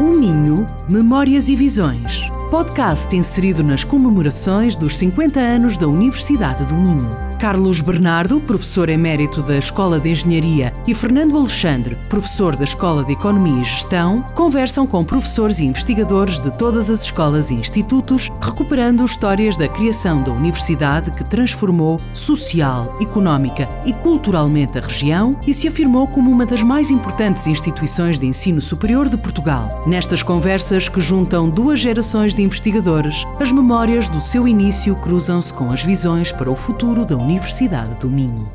Um Minho, Memórias e Visões. Podcast inserido nas comemorações dos 50 anos da Universidade do Minho. Carlos Bernardo, professor emérito da Escola de Engenharia, e Fernando Alexandre, professor da Escola de Economia e Gestão, conversam com professores e investigadores de todas as escolas e institutos, recuperando histórias da criação da universidade que transformou social, económica e culturalmente a região e se afirmou como uma das mais importantes instituições de ensino superior de Portugal. Nestas conversas que juntam duas gerações de investigadores, as memórias do seu início cruzam-se com as visões para o futuro da universidade Universidade do Minho.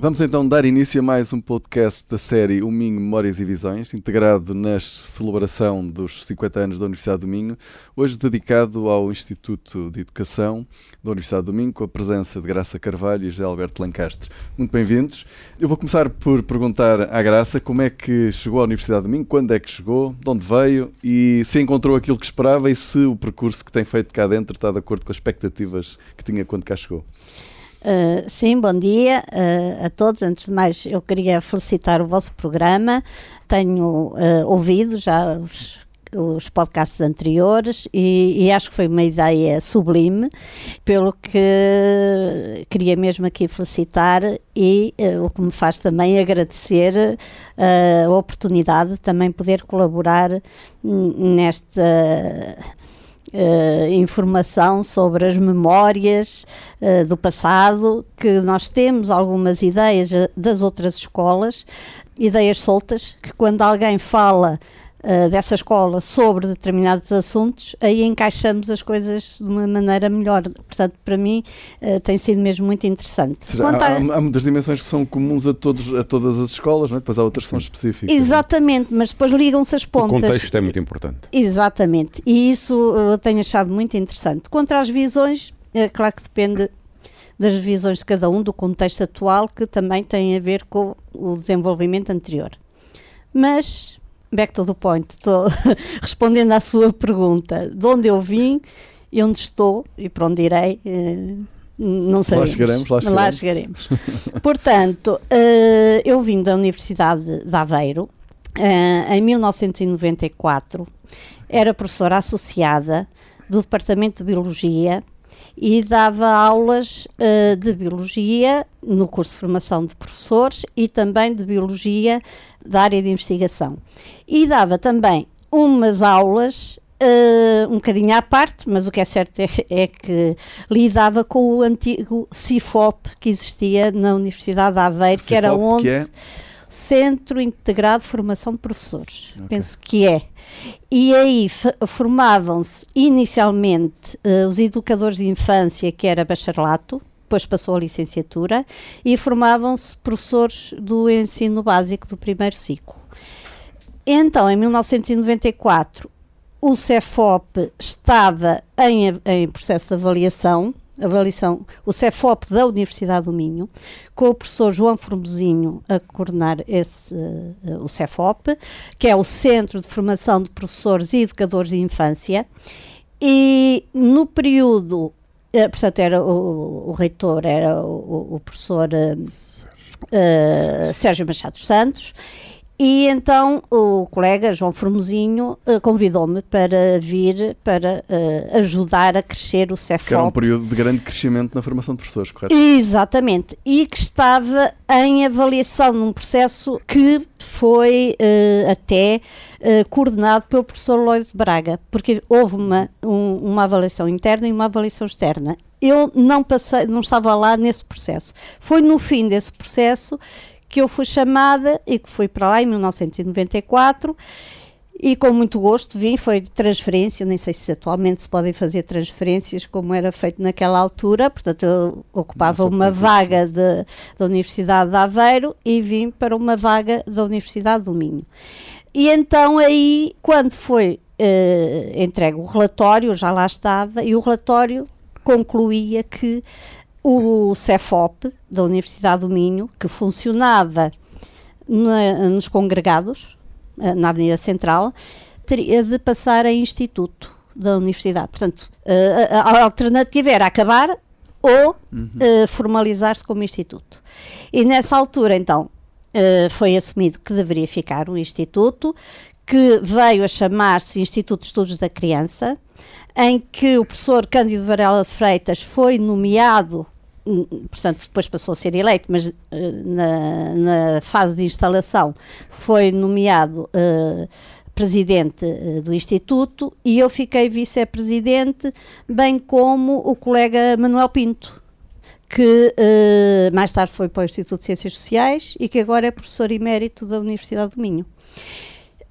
Vamos então dar início a mais um podcast da série O Minho Memórias e Visões, integrado na celebração dos 50 anos da Universidade do Minho, hoje dedicado ao Instituto de Educação da Universidade do Minho, com a presença de Graça Carvalho e José Alberto Lancastre. Muito bem-vindos. Eu vou começar por perguntar à Graça como é que chegou à Universidade do Minho, quando é que chegou, de onde veio e se encontrou aquilo que esperava e se o percurso que tem feito cá dentro está de acordo com as expectativas que tinha quando cá chegou. Uh, sim, bom dia uh, a todos. Antes de mais, eu queria felicitar o vosso programa. Tenho uh, ouvido já os, os podcasts anteriores e, e, acho que foi uma ideia sublime, pelo que queria mesmo aqui felicitar e o que me faz também agradecer a oportunidade de também poder colaborar nesta Uh, informação sobre as memórias uh, do passado, que nós temos algumas ideias eh, das outras escolas, ideias soltas, que quando alguém fala uh, dessa escola sobre determinados assuntos, aí encaixamos as coisas de uma maneira melhor. Portanto, para mim, uh, tem sido mesmo muito interessante. Seja, há, a... há, muitas dimensões que são comuns a, todos, a todas as escolas, não é? depois há outras que são específicas. É? Exatamente, mas depois ligam-se as pontas. O contexto é muito importante. Exatamente, e isso eu tenho achado muito interessante. Contra as visões, é claro que depende das visões de cada um, do contexto atual, que também tem a ver com o desenvolvimento anterior. Mas back to the point, estou respondendo à sua pergunta. De onde eu vim e onde estou e para onde irei, eh, não sei. Lá chegaremos, lá chegaremos. Lá chegaremos. Portanto, eh, eu vim da Universidade de Aveiro eh, em 1994, era professora associada do Departamento de Biologia e dava aulas uh, de biologia no curso de formação de professores e também de biologia da área de investigação. E dava também umas aulas Uh, um bocadinho à parte, mas o que é certo é, é, que lidava com o antigo CIFOP que existia na Universidade de Aveiro, que era onde. Que é? Centro Integrado de Formação de Professores, okay. penso que é. E aí formavam-se inicialmente uh, os educadores de infância, que era bacharelato, depois passou a licenciatura, e formavam-se professores do ensino básico do primeiro ciclo. Então, em 1994, o CEFOP estava em, em processo de avaliação, avaliação, o CEFOP da Universidade do Minho, com o professor João Formosinho a coordenar esse, uh, o CEFOP, que é o Centro de Formação de Professores e Educadores de Infância, e no período, uh, portanto, era o, o, reitor era o, o professor uh, Sérgio Machado Santos, e então o colega João Formosinho uh, convidou-me para vir para uh, ajudar a crescer o CEFOP. Que era um período de grande crescimento na formação de professores, correto? Exatamente. E que estava em avaliação num processo que foi uh, até coordenado pelo professor Lloyd Braga, porque houve uma, um, uma avaliação interna e uma avaliação externa. Eu não passei, não estava lá nesse processo. Foi no fim desse processo que eu fui chamada e que fui para lá em 1994 e com muito gosto vim, foi transferência, nem sei se atualmente se podem fazer transferências como era feito naquela altura, portanto eu ocupava uma vaga de, da Universidade de Aveiro e vim para uma vaga da Universidade do Minho. E então aí, quando foi uh, entregue o relatório, já lá estava, e o relatório concluía que o CEFOP, da Universidade do Minho, que funcionava na, nos congregados, eh, na Avenida Central, teria de passar a instituto da universidade. Portanto, eh, a alternativa era acabar ou uhum. uh, formalizar-se como instituto. E nessa altura, então, foi assumido que deveria ficar um instituto, que veio a chamar-se Instituto de Estudos da Criança, em que o professor Cândido Varela Freitas foi nomeado portanto, depois passou a ser eleito, mas uh, na, na, fase de instalação foi nomeado uh, presidente uh, do Instituto e eu fiquei vice-presidente, bem como o colega Manuel Pinto, que mais tarde foi para o Instituto de Ciências Sociais e que agora é professor emérito da Universidade do Minho.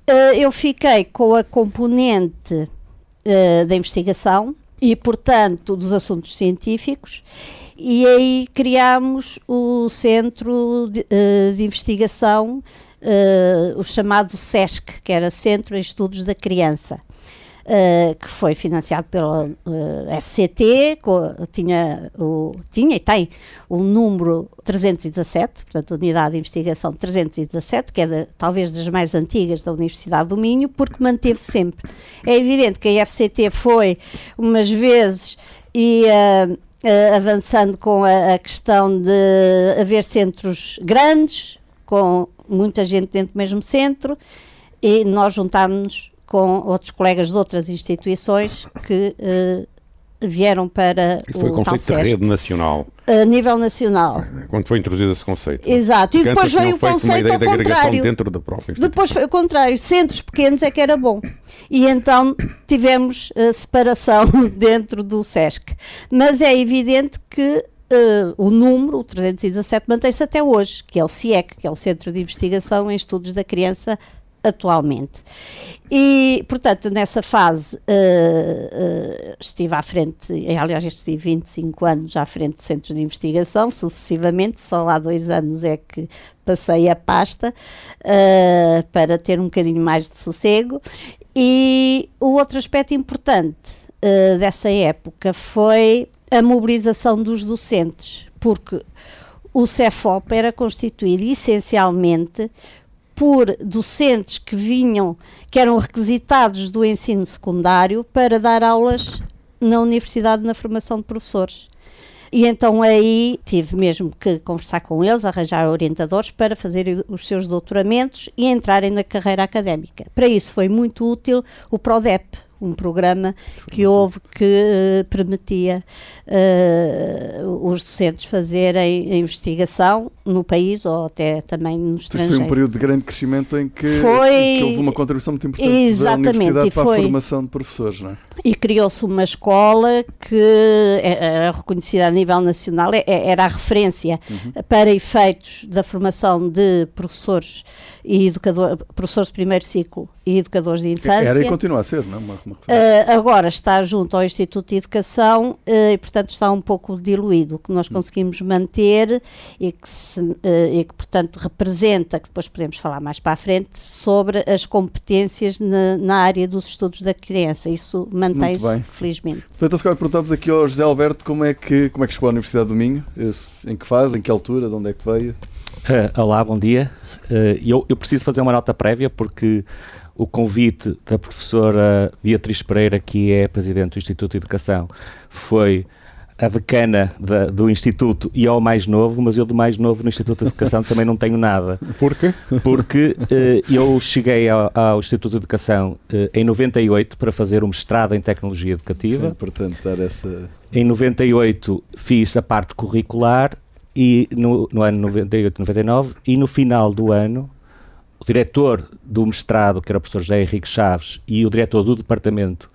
Uh, eu fiquei com a componente uh, da investigação e, portanto, dos assuntos científicos, e aí criámos o Centro de, uh, de Investigação, o chamado SESC, que era Centro de Estudos da Criança uh, que foi financiado pela uh, eh, FCT, tinha, o, tinha e tem o número 317, portanto, Unidade de Investigação 317, que é de, talvez das mais antigas da Universidade do Minho, porque manteve sempre. É evidente que a FCT foi umas vezes e. Uh, avançando com a, a, questão de haver centros grandes, com muita gente dentro do mesmo centro, e nós juntámos-nos com outros colegas de outras instituições que uh, vieram para Isso foi o conceito de rede nacional. A nível nacional. Quando foi introduzido esse conceito. Exato. E depois veio o conceito ao contrário. dentro da própria Depois foi o contrário. Centros pequenos é que era bom. E então tivemos a separação dentro do SESC. Mas é evidente que Uh, o número, o 317, mantém-se até hoje, que é o CIEC, que é o Centro de Investigação em Estudos da Criança atualmente. E, portanto, nessa fase uh, uh, estive à frente, aliás, estive 25 anos à frente de centros de investigação, sucessivamente, só há dois anos é que passei a pasta uh, para ter um bocadinho mais de sossego. E o outro aspecto importante dessa época foi a mobilização dos docentes, porque o CEFOP era constituído essencialmente por docentes que vinham, que eram requisitados do ensino secundário para dar aulas na universidade na formação de professores. E então aí tive mesmo que conversar com eles, arranjar orientadores para fazerem os seus doutoramentos e entrarem na carreira académica. Para isso foi muito útil o PRODEP, um programa que houve que uh, permitia uh, os docentes fazerem a investigação no país ou até também no estrangeiro. Isto foi um período de grande crescimento em que, foi... que houve uma contribuição muito importante Exatamente, da universidade para foi... a formação de professores, não é? E criou-se uma escola que era reconhecida a nível nacional, é, é, era a referência uhum. para efeitos da formação de professores e educador, professores de primeiro ciclo e educadores de infância. Era e continua a ser, não é? Uma, uma uh, agora está junto ao Instituto de Educação uh, e, portanto, está um pouco diluído. O que nós hum. conseguimos manter e que, se, uh, e que, portanto, representa, que depois podemos falar mais para a frente, sobre as competências na, na área dos estudos da criança. Isso mantém-se, felizmente. Então, agora perguntamos aqui ao José Alberto como é que, como é que chegou à Universidade do Minho, em que fase, em que altura, de onde é que veio? Uh, olá, bom dia. Uh, eu, eu, preciso fazer uma nota prévia porque o convite da professora Beatriz Pereira, que é presidente do Instituto de Educação, foi a decana da, do Instituto e ao mais novo, mas eu do mais novo no Instituto de Educação também não tenho nada. Por quê? Porque uh, eu cheguei ao, ao, Instituto de Educação uh, em 98 para fazer um mestrado em Tecnologia Educativa. É importante dar essa... Em 98 fiz a parte curricular e no, no ano 98, 99, e no final do ano, o diretor do mestrado, que era o professor José Henrique Chaves, e o diretor do departamento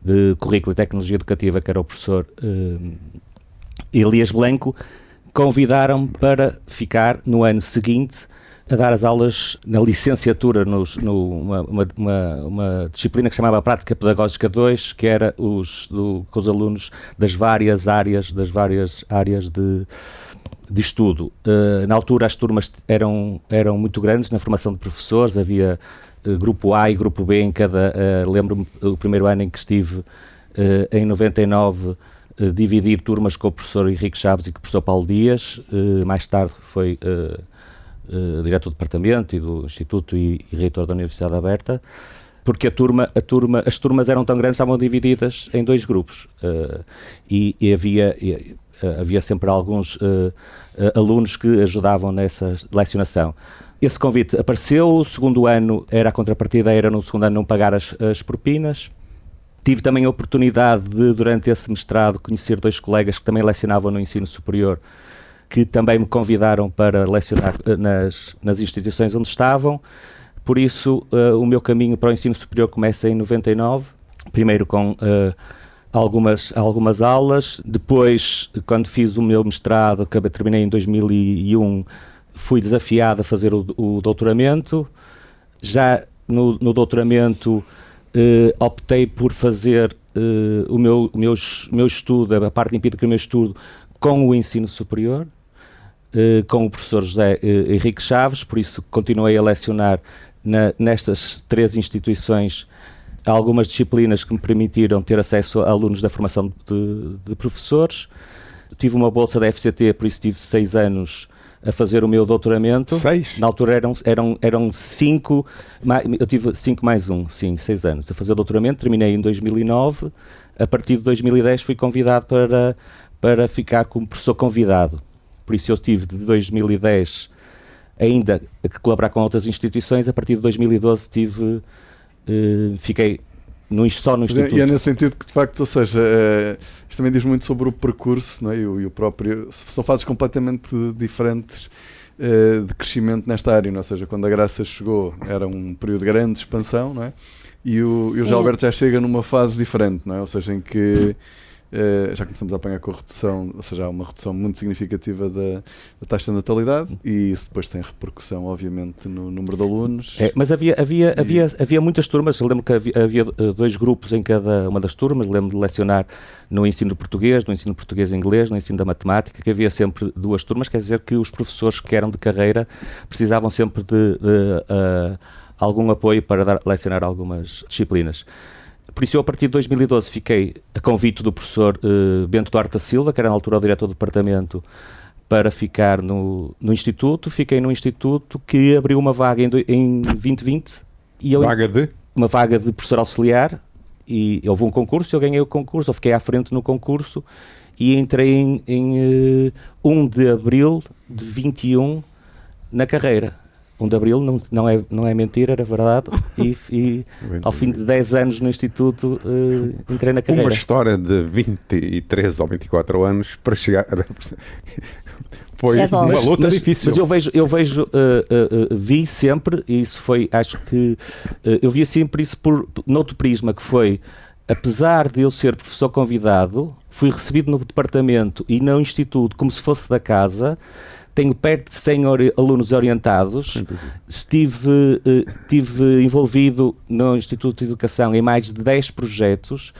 de Currículo e Tecnologia Educativa, que era o professor uh, Elias Blanco, convidaram-me para ficar no ano seguinte a dar as aulas na licenciatura, nos, numa uma, uma, uma, disciplina que chamava Prática Pedagógica 2, que era os, do, com os alunos das várias áreas, das várias áreas de de estudo. Uh, na altura as turmas eram, eram muito grandes na formação de professores, havia uh, grupo A e grupo B em cada. Uh, Lembro-me do primeiro ano em que estive em 99 dividir turmas com o professor Henrique Chaves e com o professor Paulo Dias. mais tarde foi diretor do departamento e do instituto e, e reitor da Universidade Aberta porque a turma, a turma, as turmas eram tão grandes, estavam divididas em dois grupos uh, e, e, havia e, havia sempre alguns uh, alunos que ajudavam nessa lecionação. esse convite apareceu, o segundo ano era a contrapartida, era no segundo ano não pagar as, as propinas. Tive também a oportunidade de, durante esse mestrado, conhecer dois colegas que também lecionavam no ensino superior, que também me convidaram para lecionar nas, nas instituições onde estavam. Por isso, uh, o meu caminho para o ensino superior começa em 99, primeiro com uh, algumas, algumas aulas, depois, quando fiz o meu mestrado, que terminei em 2001, fui desafiado a fazer o, o doutoramento. Já no, no doutoramento eh, optei por fazer eh, o meu, o meu, meu estudo, a parte empírica do meu estudo, com o ensino superior, eh, com o professor José eh, Henrique Chaves, por isso continuei a lecionar na, nestas três instituições algumas disciplinas que me permitiram ter acesso a alunos da formação de, de professores. Tive uma bolsa da FCT, por isso tive seis anos a fazer o meu doutoramento. Seis? Na altura eram, eram, eram cinco, eu tive cinco mais um, sim, seis anos. A fazer o doutoramento, terminei em 2009. A partir de 2010 fui convidado para, para ficar como professor convidado. Por isso eu tive de 2010 ainda a colaborar com outras instituições. A partir de 2012 tive, fiquei no, só no Instituto. E é nesse sentido que, de facto, ou seja, é, isto também diz muito sobre o percurso não é? e, o, e o próprio. São fases completamente diferentes é, de crescimento nesta área, não? É? ou seja, quando a Graça chegou era um período de grande expansão, não é? E o, e o Gilberto já chega numa fase diferente, não é? Ou seja, em que Uh, já começamos a apanhar com a redução, ou seja, há uma redução muito significativa da, da, taxa de natalidade e isso depois tem repercussão, obviamente, no número de alunos. É, mas havia, havia, e... havia, havia muitas turmas, eu lembro que havia, havia, eh, dois grupos em cada uma das turmas, lembro de lecionar no ensino português, no ensino português-inglês, no ensino da matemática, que havia sempre duas turmas, quer dizer que os professores que eram de carreira precisavam sempre de, de uh, algum apoio para dar, lecionar algumas disciplinas. Por isso, eu, a partir de 2012, fiquei a convite do professor uh, Bento Duarte da Silva, que era na altura o diretor do departamento, para ficar no, no Instituto. Fiquei no Instituto que abriu uma vaga em, em 2020. E eu, vaga de? Uma vaga de professor auxiliar. E houve um concurso, eu ganhei o concurso, eu fiquei à frente no concurso e entrei em, em uh, eh, 1 de abril de 21 na carreira. 1 de Abril não, não, é, não é mentira, era verdade. E, e ao fim de 10 anos no Instituto uh, entrei na carreira. Uma história de 23 ou 24 anos para chegar. Foi é uma luta mas, difícil. Mas eu vejo, eu vejo uh, uh, vi sempre, e isso foi, acho que eu via sempre isso por noutro prisma, que foi apesar de eu ser professor convidado, fui recebido no departamento e no instituto como se fosse da casa tenho perto de 100 alunos orientados, estive, estive envolvido no Instituto de Educação em mais de 10 projetos,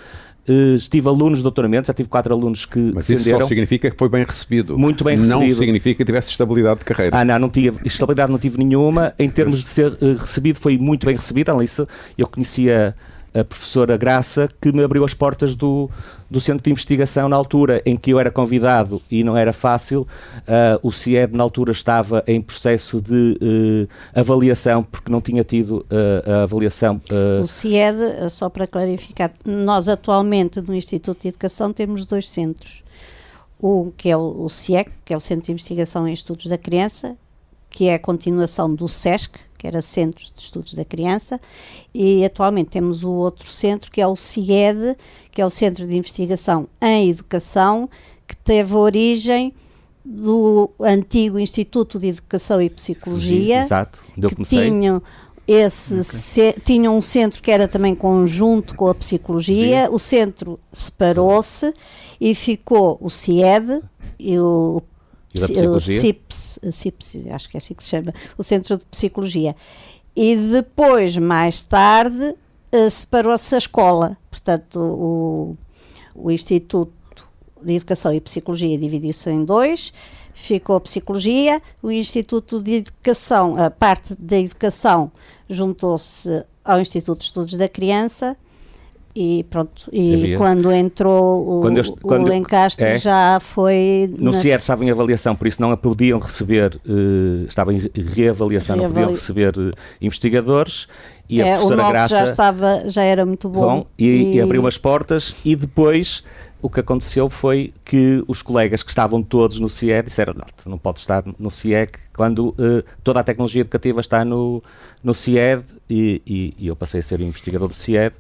Uh, estive alunos de doutoramento, já tive quatro alunos que Mas defenderam. isso só significa que foi bem recebido. Muito bem recebido. Não significa que tivesse estabilidade de carreira. Ah, não, não tive. Estabilidade não tive nenhuma. Em termos de ser uh, recebido, foi muito bem recebido. Além disso, eu conhecia a professora Graça, que me abriu as portas do, do centro de investigação na altura em que eu era convidado e não era fácil. Uh, o CIED, na altura, estava em processo de uh, avaliação, porque não tinha tido uh, a avaliação. O CIED, só para clarificar, nós atualmente no Instituto de Educação temos dois centros. O que é o, o CIEC, que é o Centro de Investigação em Estudos da Criança, que é a continuação do SESC, que era Centro de Estudos da Criança, e atualmente temos o outro centro, que é o CIED, que é o Centro de Investigação em Educação, que teve origem do antigo Instituto de Educação e Psicologia, Sim, exato, que comecei. tinham esse okay. tinha um centro que era também conjunto com a psicologia, Sim. o centro separou-se e ficou o CIED e o e da psicologia? CIPS, CIPS, acho que é assim que se chama, o Centro de Psicologia. E depois, mais tarde, uh, separou-se a escola. Portanto, o, o Instituto de Educação e Psicologia dividiu-se em dois. Ficou a Psicologia, o Instituto de Educação, a parte da Educação, juntou-se ao Instituto de Estudos da Criança e pronto, e Havia. quando entrou o, Quando eu quando o Lencastre é. já foi No na- CIER estava em avaliação, por isso não podiam receber, eh, estava em re- reavaliação, não podiam Reavali- receber eh, investigadores e a é, o professora nosso Graça já estava, já era muito bom. bom, e, e abriu as portas e depois o que aconteceu foi que os colegas que estavam todos no CIED disseram não, não podes estar no CIEC quando eh, toda a tecnologia educativa está no, no CIED e, e- e eu passei a ser o investigador do CIED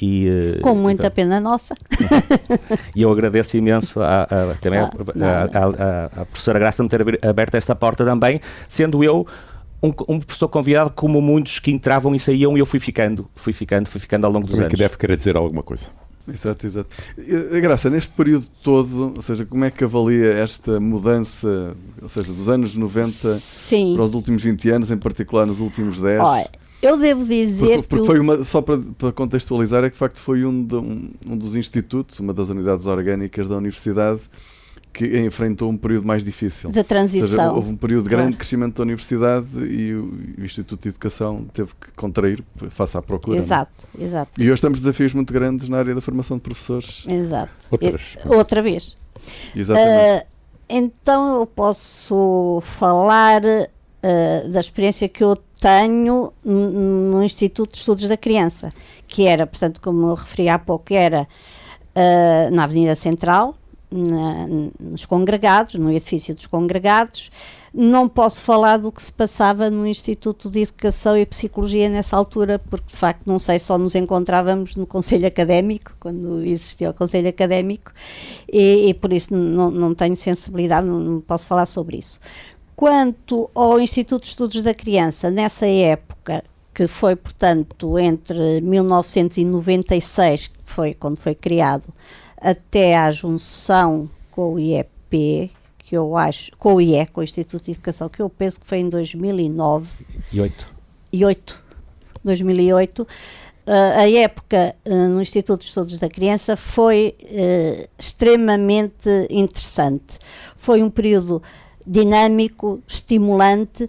e, eh, Com muita pronto. pena nossa. E eu agradeço imenso a, a- também Ah, a- nada. a, a- a professora Graça de me ter aberto esta porta também, sendo eu um, um professor convidado como muitos que entravam e saíam e eu fui ficando, fui ficando, fui ficando ao longo dos Também que anos. deve querer dizer alguma coisa. Exato, exato. E, a Graça, neste período todo, ou seja, como é que avalia esta mudança, ou seja, dos anos 90 Sim. para os últimos 20 anos, em particular nos últimos 10? Olha, eu devo dizer Porque, porque que. foi uma, só para, para contextualizar, é que de facto foi um, de- um- um dos institutos, uma das unidades orgânicas da universidade, que enfrentou um período mais difícil. da Ou seja, transição. houve um período de grande Claro. crescimento da universidade e o, o Instituto de Educação teve que contrair face à procura. não é? Exato, exato, E hoje temos desafios muito grandes na área da formação de professores. exato. Outras. Outra vez. Exatamente. Ah, então eu posso falar ah, da experiência que eu tenho no Instituto de Estudos da Criança, que era, portanto, como eu referi há pouco, era ah, na Avenida Central, na- nos congregados, no edifício dos congregados. Não posso falar do que se passava no Instituto de Educação e Psicologia nessa altura, porque de facto não sei, só nos encontrávamos no Conselho Académico, quando existia o Conselho Académico, e, e por isso não, não tenho sensibilidade, não, não posso falar sobre isso. Quanto ao Instituto de Estudos da Criança, nessa época, que foi, portanto, entre 1996, que foi quando foi criado, até à junção com o IEP, que eu acho, com o IE, com o Instituto de Educação, que eu penso que foi em 2009, E oito. e 8, 2008, ah, a época ah, no Instituto de Estudos da Criança foi eh, extremamente interessante. Foi um período dinâmico, estimulante,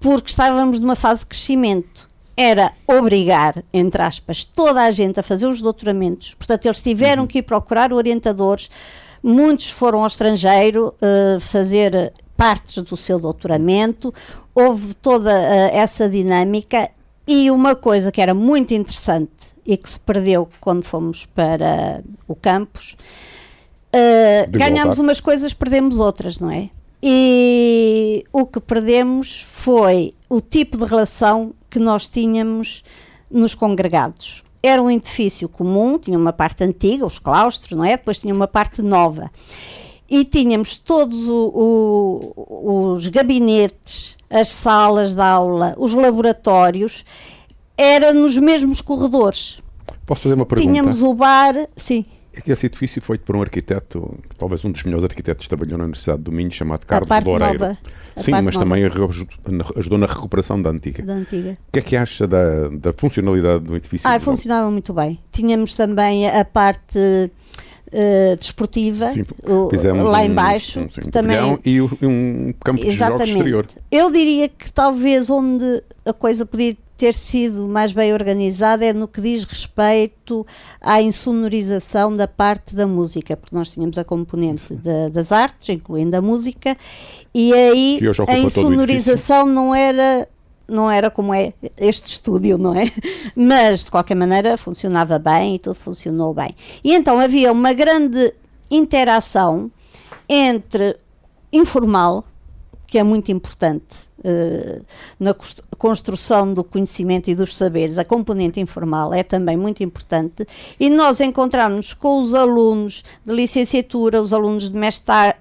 porque estávamos numa fase de crescimento. Era obrigar, entre aspas, toda a gente a fazer os doutoramentos. Portanto, eles tiveram que ir procurar orientadores. Muitos foram ao estrangeiro eh, fazer partes do seu doutoramento. Houve toda eh, essa dinâmica e uma coisa que era muito interessante e que se perdeu quando fomos para o campus, eh, De ganhámos umas coisas, perdemos outras, não é? E o que perdemos foi o tipo de relação que nós tínhamos nos congregados. Era um edifício comum, tinha uma parte antiga, os claustros, não é? Depois tinha uma parte nova. E tínhamos todos o- o- os gabinetes, as salas de aula, os laboratórios, era nos mesmos corredores. Posso fazer uma pergunta? Tínhamos o bar, sim, É que esse edifício foi por um arquiteto, talvez um dos melhores arquitetos que trabalhou na Universidade do Minho, chamado Carlos Loureiro. Sim, mas nova. também ajudou- na recuperação da antiga. da antiga. O que é que acha da, da funcionalidade do edifício? Ah, funcionava muito bem. Tínhamos também a parte eh, desportiva, Sim, o- lá um- embaixo, um, sim, um também e um, campo de jogos exterior. Exatamente. Eu diria que talvez onde a coisa podia ter sido mais bem organizada é no que diz respeito à insonorização da parte da música, porque nós tínhamos a componente da- das artes, incluindo a música, e aí a insonorização não era não era como é este estúdio, não é? Mas de qualquer maneira funcionava bem e tudo funcionou bem. E então havia uma grande interação entre informal, que é muito importante eh, na construção do conhecimento e dos saberes, a componente informal é também muito importante, e nós encontramos com os alunos de licenciatura, os alunos de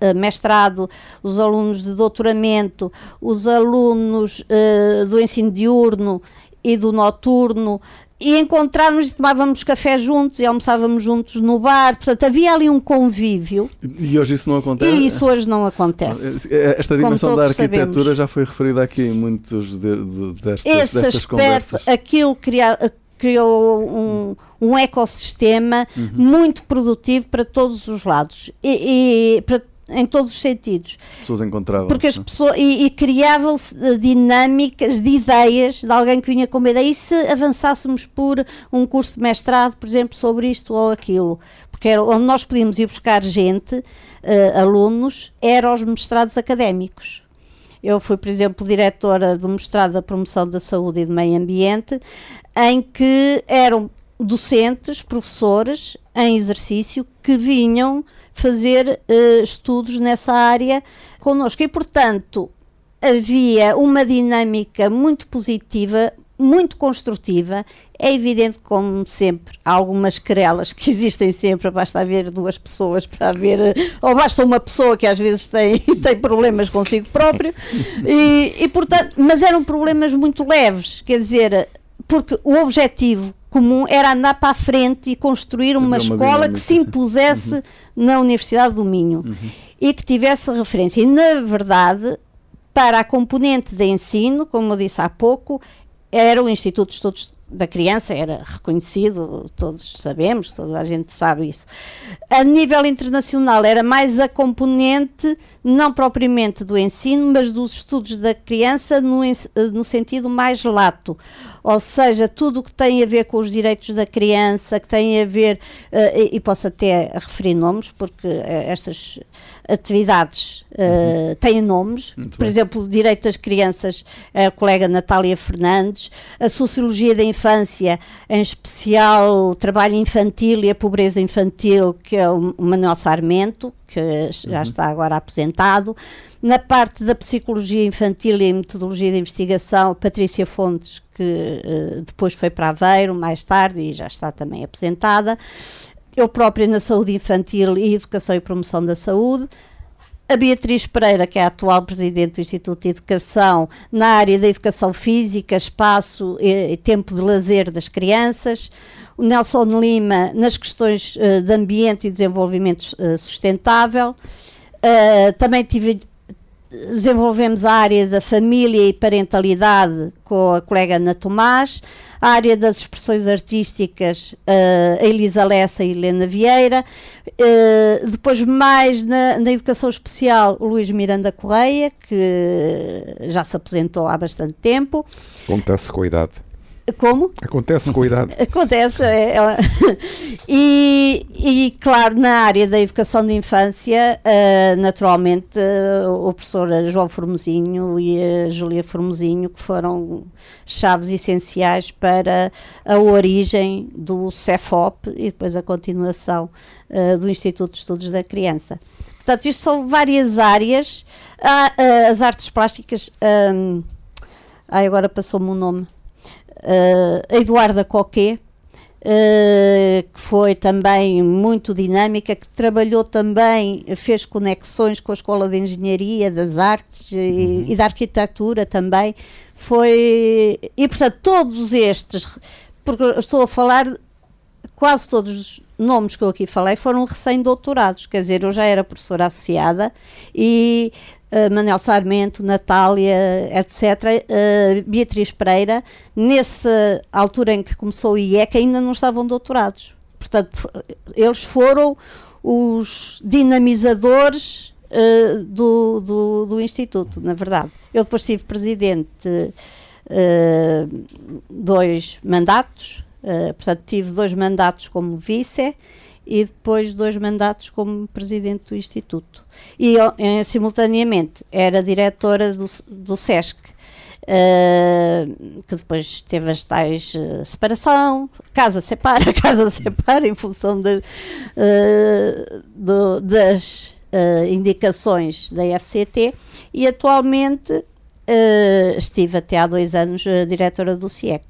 eh, mestrado, os alunos de doutoramento, os alunos eh, do ensino diurno e do noturno, e encontrarmos e tomávamos café juntos e almoçávamos juntos no bar, portanto havia ali um convívio E hoje isso não acontece? e isso hoje não acontece. Esta dimensão da arquitetura sabemos. já foi referida aqui em muitos de, de- destas, Esse destas aspecto, conversas. aquilo cria- criou um, um ecossistema Uhum. muito produtivo para todos os lados. E, e para- em todos os sentidos. Pessoas encontravam. Porque as pessoas. E, e criavam-se eh, dinâmicas de ideias de alguém que vinha com uma ideia. E se avançássemos por um curso de mestrado, por exemplo, sobre isto ou aquilo? Porque era onde nós podíamos ir buscar gente, uh, alunos, eram os mestrados académicos. Eu fui, por exemplo, diretora do mestrado da promoção da saúde e do meio ambiente, em que eram docentes, professores em exercício que vinham fazer uh, estudos nessa área connosco. E, portanto, havia uma dinâmica muito positiva, muito construtiva. É evidente, como sempre, há algumas querelas que existem sempre, basta haver duas pessoas para haver, ou basta uma pessoa que às vezes tem, tem problemas consigo próprio, e, e portanto, mas eram problemas muito leves, quer dizer, porque o objetivo comum era andar para a frente e construir uma, uma escola dinâmica. que se impusesse uhum. na Universidade do Minho uhum. e que tivesse referência. E, na verdade, para a componente de ensino, como eu disse há pouco, era o Instituto de Estudos da Criança, era reconhecido, todos sabemos, toda a gente sabe isso. A nível internacional, era mais a componente, não propriamente do ensino, mas dos estudos da criança no, no sentido mais lato ou seja, tudo o que tem a ver com os direitos da criança, que tem a ver, uh, e, posso até referir nomes, porque uh, estas atividades uh, uhum. têm nomes, Muito por bem. exemplo, o direito das crianças, a colega Natália Fernandes, a sociologia da infância, em especial o trabalho infantil e a pobreza infantil, que é o Manuel Sarmento, que já uhum. está agora aposentado. Na parte da psicologia infantil e metodologia de investigação, Patrícia Fontes, que uh, depois foi para Aveiro mais tarde e já está também aposentada. Eu própria na saúde infantil e educação e promoção da saúde. A Beatriz Pereira, que é a atual presidente do Instituto de Educação, na área da educação física, espaço e, e tempo de lazer das crianças o Nelson Lima nas questões uh, de ambiente e desenvolvimento uh, sustentável. Uh, também tive, desenvolvemos a área da família e parentalidade com a colega Ana Tomás, a área das expressões artísticas, a Elisa Lessa e Helena Vieira, depois mais na, na, educação especial, o Luís Miranda Correia, que já se aposentou há bastante tempo. Acontece com a idade. Como? Acontece com a idade. Acontece. É, é, e, e, claro, na área da educação de infância, uh, naturalmente, uh, o professor João Formosinho e a Júlia Formosinho, que foram chaves essenciais para a origem do CEFOP e depois a continuação uh, do Instituto de Estudos da Criança. Portanto, isto são várias áreas. Há, as artes plásticas. Um, ai, agora passou-me o um nome uh, Eduarda Coquet, Uh, que foi também muito dinâmica, que trabalhou também, fez conexões com a Escola de Engenharia, das Artes e, uhum. e, da Arquitetura também. Foi. E portanto, todos estes, porque estou a falar, quase todos os nomes que eu aqui falei foram recém-doutorados, quer dizer, eu já era professora associada e uh, Manuel Sarmento, Natália, etc., uh, Beatriz Pereira, nessa altura em que começou o IEC, ainda não estavam doutorados. Portanto, eles foram os dinamizadores uh, do, do, do, Instituto, na verdade. Eu depois tive presidente dois mandatos, portanto, tive dois mandatos como vice e depois dois mandatos como presidente do Instituto. E em, simultaneamente era diretora do, do SESC, uh, que depois teve as tais uh, separação, casa separa, casa separa, em função de, uh, do, das indicações da FCT, e atualmente estive até há dois anos diretora do CIEC.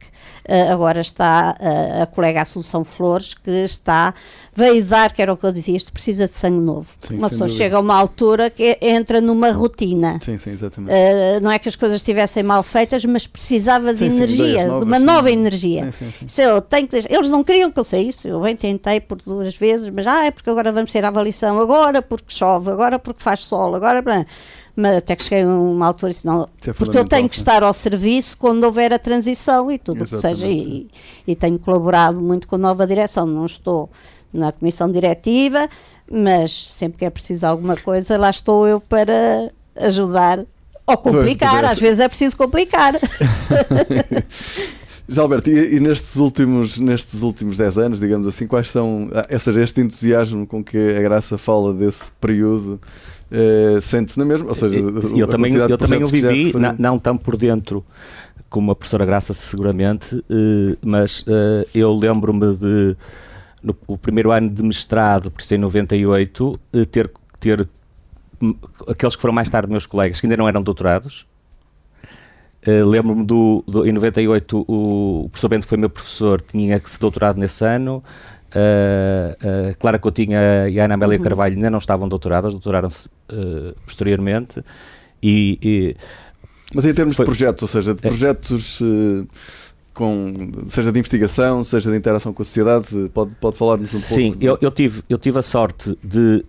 Uh, agora está uh, a colega Assunção Flores, que está, veio dar, que era o que eu dizia, isto precisa de sangue novo. Sim, uma pessoa dúvida. chega a uma altura que entra numa rotina. Sim, sim, exatamente. Uh, não é que as coisas estivessem mal feitas, mas precisava de sim, energia, novas, de uma nova energia. Eu tenho que, eles não queriam que eu saísse, eu bem tentei por duas vezes, mas ah, é porque agora vamos ter a avaliação, agora porque chove, agora porque faz sol, agora mas até que cheguei a uma altura e disse, não, é porque eu tenho que estar ao serviço quando houver a transição e tudo o que seja, e, e, tenho colaborado muito com a nova direção, não estou na comissão diretiva, mas sempre que é preciso alguma coisa, lá estou eu para ajudar ou complicar, às vezes é preciso complicar. Já Alberto, e, e, nestes últimos nestes últimos 10 anos, digamos assim, quais são, ah, ou seja, este entusiasmo com que a Graça fala desse período, uh, sente-se na mesma? Ou seja, eu também, eu também o vivi, não, não tão por dentro como a professora Graça seguramente, uh, mas uh, eu lembro-me de, no, o primeiro ano de mestrado, por ser em 98, ter, ter aqueles que foram mais tarde meus colegas, que ainda não eram doutorados, Uh, Lembro-me do, do, em 98 o, o professor Bento foi meu professor, tinha que se doutorado nesse ano. Uh, uh, Clara Coutinho e a Ana Amélia uhum. Carvalho ainda não estavam doutoradas, doutoraram-se posteriormente. E, e, Mas em termos foi, de projetos, ou seja, de projetos com, seja de investigação, seja de interação com a sociedade, pode, pode falar-nos um Sim, pouco? Sim, eu, eu, tive, eu tive a sorte de,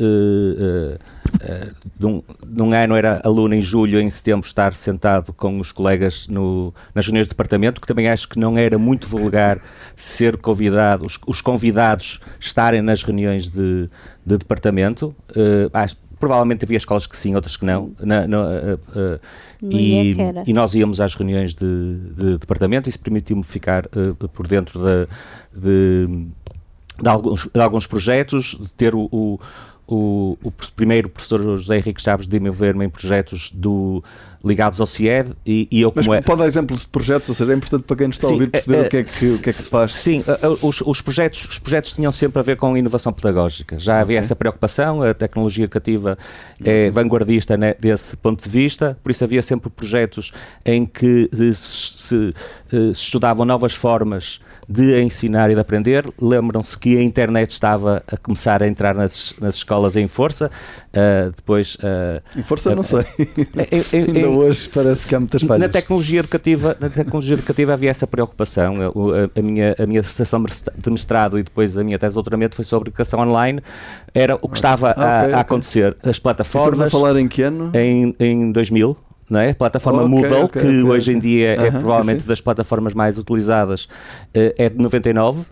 uh, uh, de, um, de um ano era aluno em julho, em setembro, estar sentado com os colegas no, nas reuniões de departamento, que também acho que não era muito vulgar ser convidado, os, os convidados estarem nas reuniões de, de departamento. Uh, acho, provavelmente havia escolas que sim, outras que não. Na, na, uh, uh, e, e, nós íamos às reuniões de, de departamento, isso permitiu-me ficar por dentro de, de, de, alguns, de alguns projetos, de ter o, o o, o, primeiro professor José Henrique Chaves de me ver-me em projetos do, ligados ao CIED e, e eu como Mas é... pode dar exemplos de projetos, ou seja, é importante para quem nos está sim, a ouvir perceber uh, o, que é que, o que é que se faz. Sim, uh, os, os, projetos, os projetos tinham sempre a ver com inovação pedagógica. Já havia okay. essa preocupação, a tecnologia educativa é vanguardista né, desse ponto de vista, por isso havia sempre projetos em que se, se, se estudavam novas formas de ensinar e de aprender. Lembram-se que a internet estava a começar a entrar nas, nas escolas em força. Uh, depois. Uh, em força, não sei. Ainda hoje parece que há muitas falhas. Na tecnologia educativa, na tecnologia educativa havia essa preocupação. A, a, minha, a minha dissertação de mestrado e depois a minha tese de doutoramento foi sobre educação online. Era o que estava ah, a, okay, a, acontecer. Okay. As plataformas. Estamos a falar em que ano? Em, em 2000 não é? A plataforma okay, Moodle, okay, que okay, hoje em dia é provavelmente das plataformas mais utilizadas, uh, é de 99.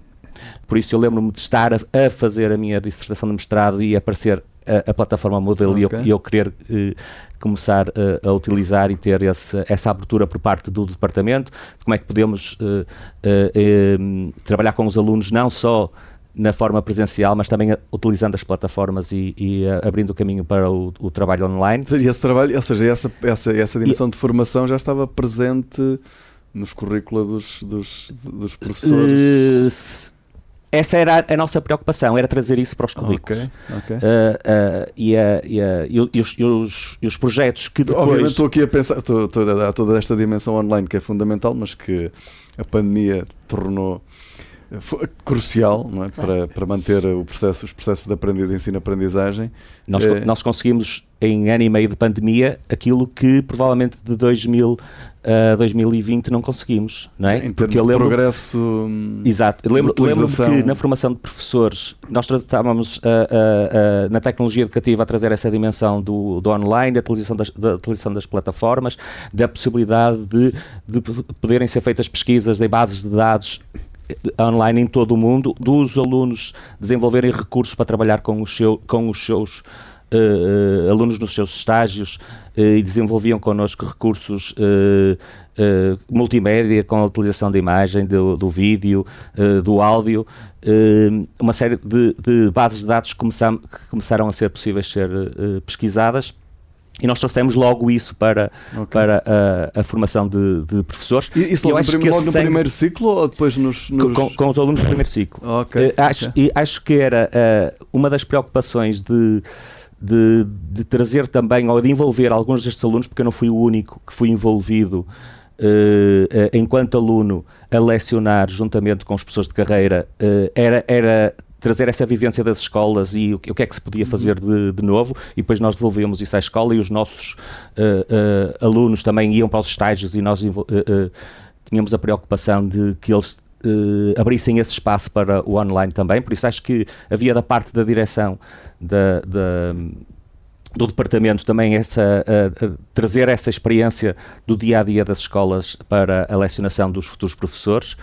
Por isso eu lembro-me de estar a, a, fazer a minha dissertação de mestrado e aparecer a, a plataforma Moodle e eu, eu, querer uh, começar uh, a utilizar e ter esse, essa abertura por parte do departamento, como é que podemos trabalhar com os alunos não só na forma presencial, mas também utilizando as plataformas e, e uh, abrindo o caminho para o, o, trabalho online. E esse trabalho, ou seja, essa, essa, essa dimensão e, de formação já estava presente nos currículos dos, dos, dos professores? Uh, essa era a, a, nossa preocupação, era trazer isso para os currículos. Okay, okay. Uh, e, e, os, e, os, e, os, projetos que depois... Obviamente estou aqui a pensar, estou, estou a dar toda esta dimensão online que é fundamental, mas que a pandemia tornou crucial é? para, para manter o processo, os processos de, aprendizagem, de ensino-aprendizagem. Nós, é... nós conseguimos, em ano e meio de pandemia, aquilo que provavelmente de 2000 a 2020 não conseguimos, não é? Em Porque eu lembro, de progresso. Exato. Lembro, lembro que na formação de professores nós estávamos uh, uh, uh, na tecnologia educativa a trazer essa dimensão do, do online, da utilização das, da utilização das plataformas, da possibilidade de, de poderem ser feitas pesquisas em bases de dados online em todo o mundo, dos alunos desenvolverem recursos para trabalhar com os, seu, com os seus uh, alunos nos seus estágios uh, e desenvolviam connosco recursos multimédia com a utilização da imagem, do, do vídeo, do áudio, uma série de, de, bases de dados que, começam, que começaram a ser possíveis ser pesquisadas e nós trouxemos logo isso para, okay. para a, a, formação de, de professores. E isso logo, no, logo no primeiro ciclo ou depois nos... nos... Com, com, os alunos do primeiro ciclo. Okay. Uh, acho, okay. E acho que era uh, uma das preocupações de, de, de, trazer também, ou de envolver alguns destes alunos, porque eu não fui o único que fui envolvido enquanto aluno a lecionar juntamente com os professores de carreira, era, era trazer essa vivência das escolas e o que, é que se podia fazer de, de, novo, e depois nós devolvíamos isso à escola e os nossos uh, uh, alunos também iam para os estágios e nós uh, tínhamos a preocupação de que eles abrissem esse espaço para o online também, por isso acho que havia da parte da direção da, da do departamento também essa trazer essa experiência do dia a dia das escolas para a lecionação dos futuros professores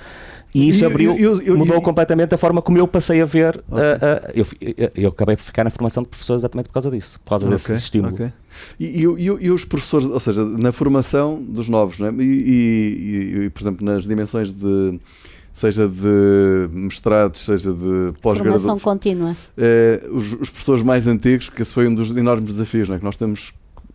E isso abriu, e- e- e- mudou e- completamente a forma como eu passei a ver. uh, uh, eu, acabei por ficar na formação de professores exatamente por causa disso, por causa desse Ok, estímulo. ok. E, e- e- e os professores, ou seja, na formação dos novos, não é? e, e- e, por exemplo, nas dimensões de seja de mestrados, seja de Formação pós-graduação, contínua. eh, os, os professores mais antigos, que esse foi um dos enormes desafios, não é? que nós temos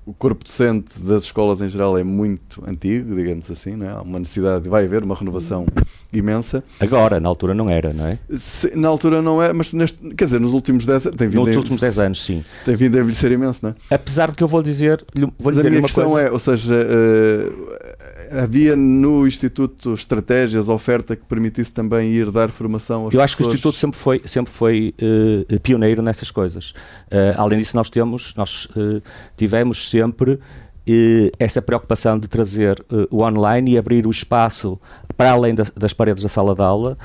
o corpo docente das escolas em geral é muito antigo, digamos assim, não é? há uma necessidade, vai haver uma renovação imensa. Agora, na altura não era, não é? Se- na altura não é, mas neste, quer dizer, nos últimos 10 anos Nos a, últimos 10 anos, sim. tem vindo a envelhecer imenso, não é? Apesar de que eu vou dizer, vou Mas a dizer minha uma questão coisa. é, ou seja, eh, havia no Instituto estratégias, oferta que permitisse também ir dar formação aos Eu acho que o? Instituto sempre foi, sempre foi eh, pioneiro nessas coisas. Eh, além disso, nós temos, nós eh, tivemos sempre essa preocupação de trazer o online e abrir o espaço para além da- das paredes da sala de aula.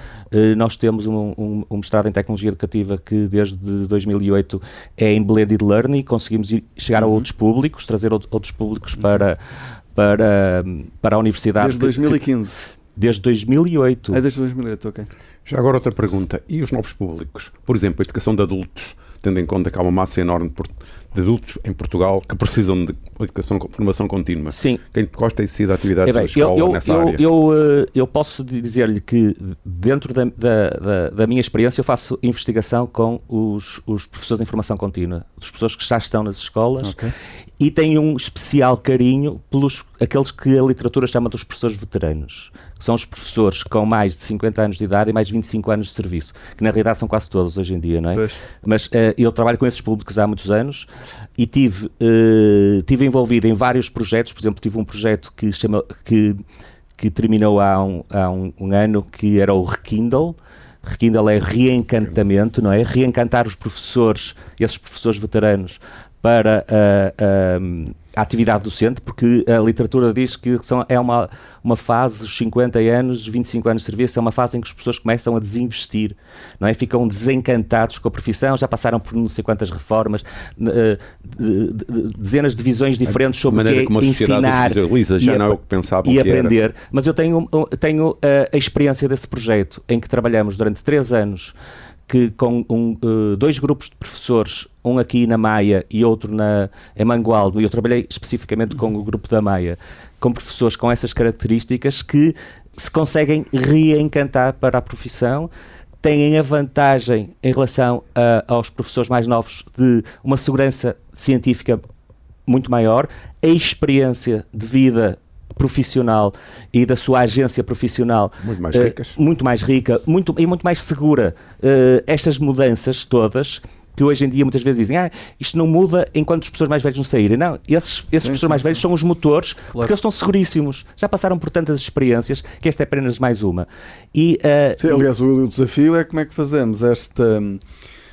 Nós temos um, um- um mestrado em tecnologia educativa que desde 2008 é em blended learning, conseguimos ir- chegar a Uhum. outros públicos, trazer out- outros públicos para, para, para a universidade. Desde que- 2015. que- desde 2008. É desde 2008, ok. Já agora outra pergunta. E os novos públicos? Por exemplo, a educação de adultos, tendo em conta que há uma massa enorme de adultos em Portugal que precisam de educação, formação contínua. Sim. Quem gosta de da atividade É bem, da escola eu, eu, nessa eu, área? eu, eh, eu posso dizer-lhe que dentro da, da, da- da minha experiência eu faço investigação com os, os professores de informação contínua, os professores que já estão nas escolas Ok. E tenho um especial carinho pelos aqueles que a literatura chama dos professores veteranos, que são os professores com mais de 50 anos de idade e mais de 25 anos de serviço, que na realidade são quase todos hoje em dia, não é? Pois. Mas eh, eu trabalho com esses públicos há muitos anos e tive, eh, tive envolvido em vários projetos, por exemplo, tive um projeto que, chama, que, que terminou há, um, há um, um ano, que era o Rekindle. Rekindle é reencantamento, não é? Reencantar os professores, esses professores veteranos, para a, a- a atividade docente, porque a literatura diz que são, é uma, uma fase, os 50 anos, 25 anos de serviço, é uma fase em que as pessoas começam a desinvestir, não é? Ficam desencantados com a profissão, já passaram por não sei quantas reformas, eh, de- de- dezenas de visões diferentes A sobre o que é como a ensinar o visualiza já e não é o que pensavam e que era. aprender. Mas eu tenho, tenho eh, a experiência desse projeto em que trabalhamos durante três anos que com um, eh, dois grupos de professores, um aqui na Maia e outro na, em Mangualdo, e eu trabalhei especificamente com o grupo da Maia, com professores com essas características que se conseguem reencantar para a profissão, têm a vantagem em relação a- aos professores mais novos de uma segurança científica muito maior, a experiência de vida profissional e da sua agência profissional Muito mais eh, ricas. muito mais rica muito, e muito mais segura. Eh, estas mudanças todas que hoje em dia muitas vezes dizem ah, isto não muda enquanto os professores mais velhos não saírem. Não, esses, esses sim, mais velhos são os motores porque eles estão seguríssimos. Já passaram por tantas experiências que esta é apenas mais uma. E, Sim, aliás, o, o desafio é como é que fazemos esta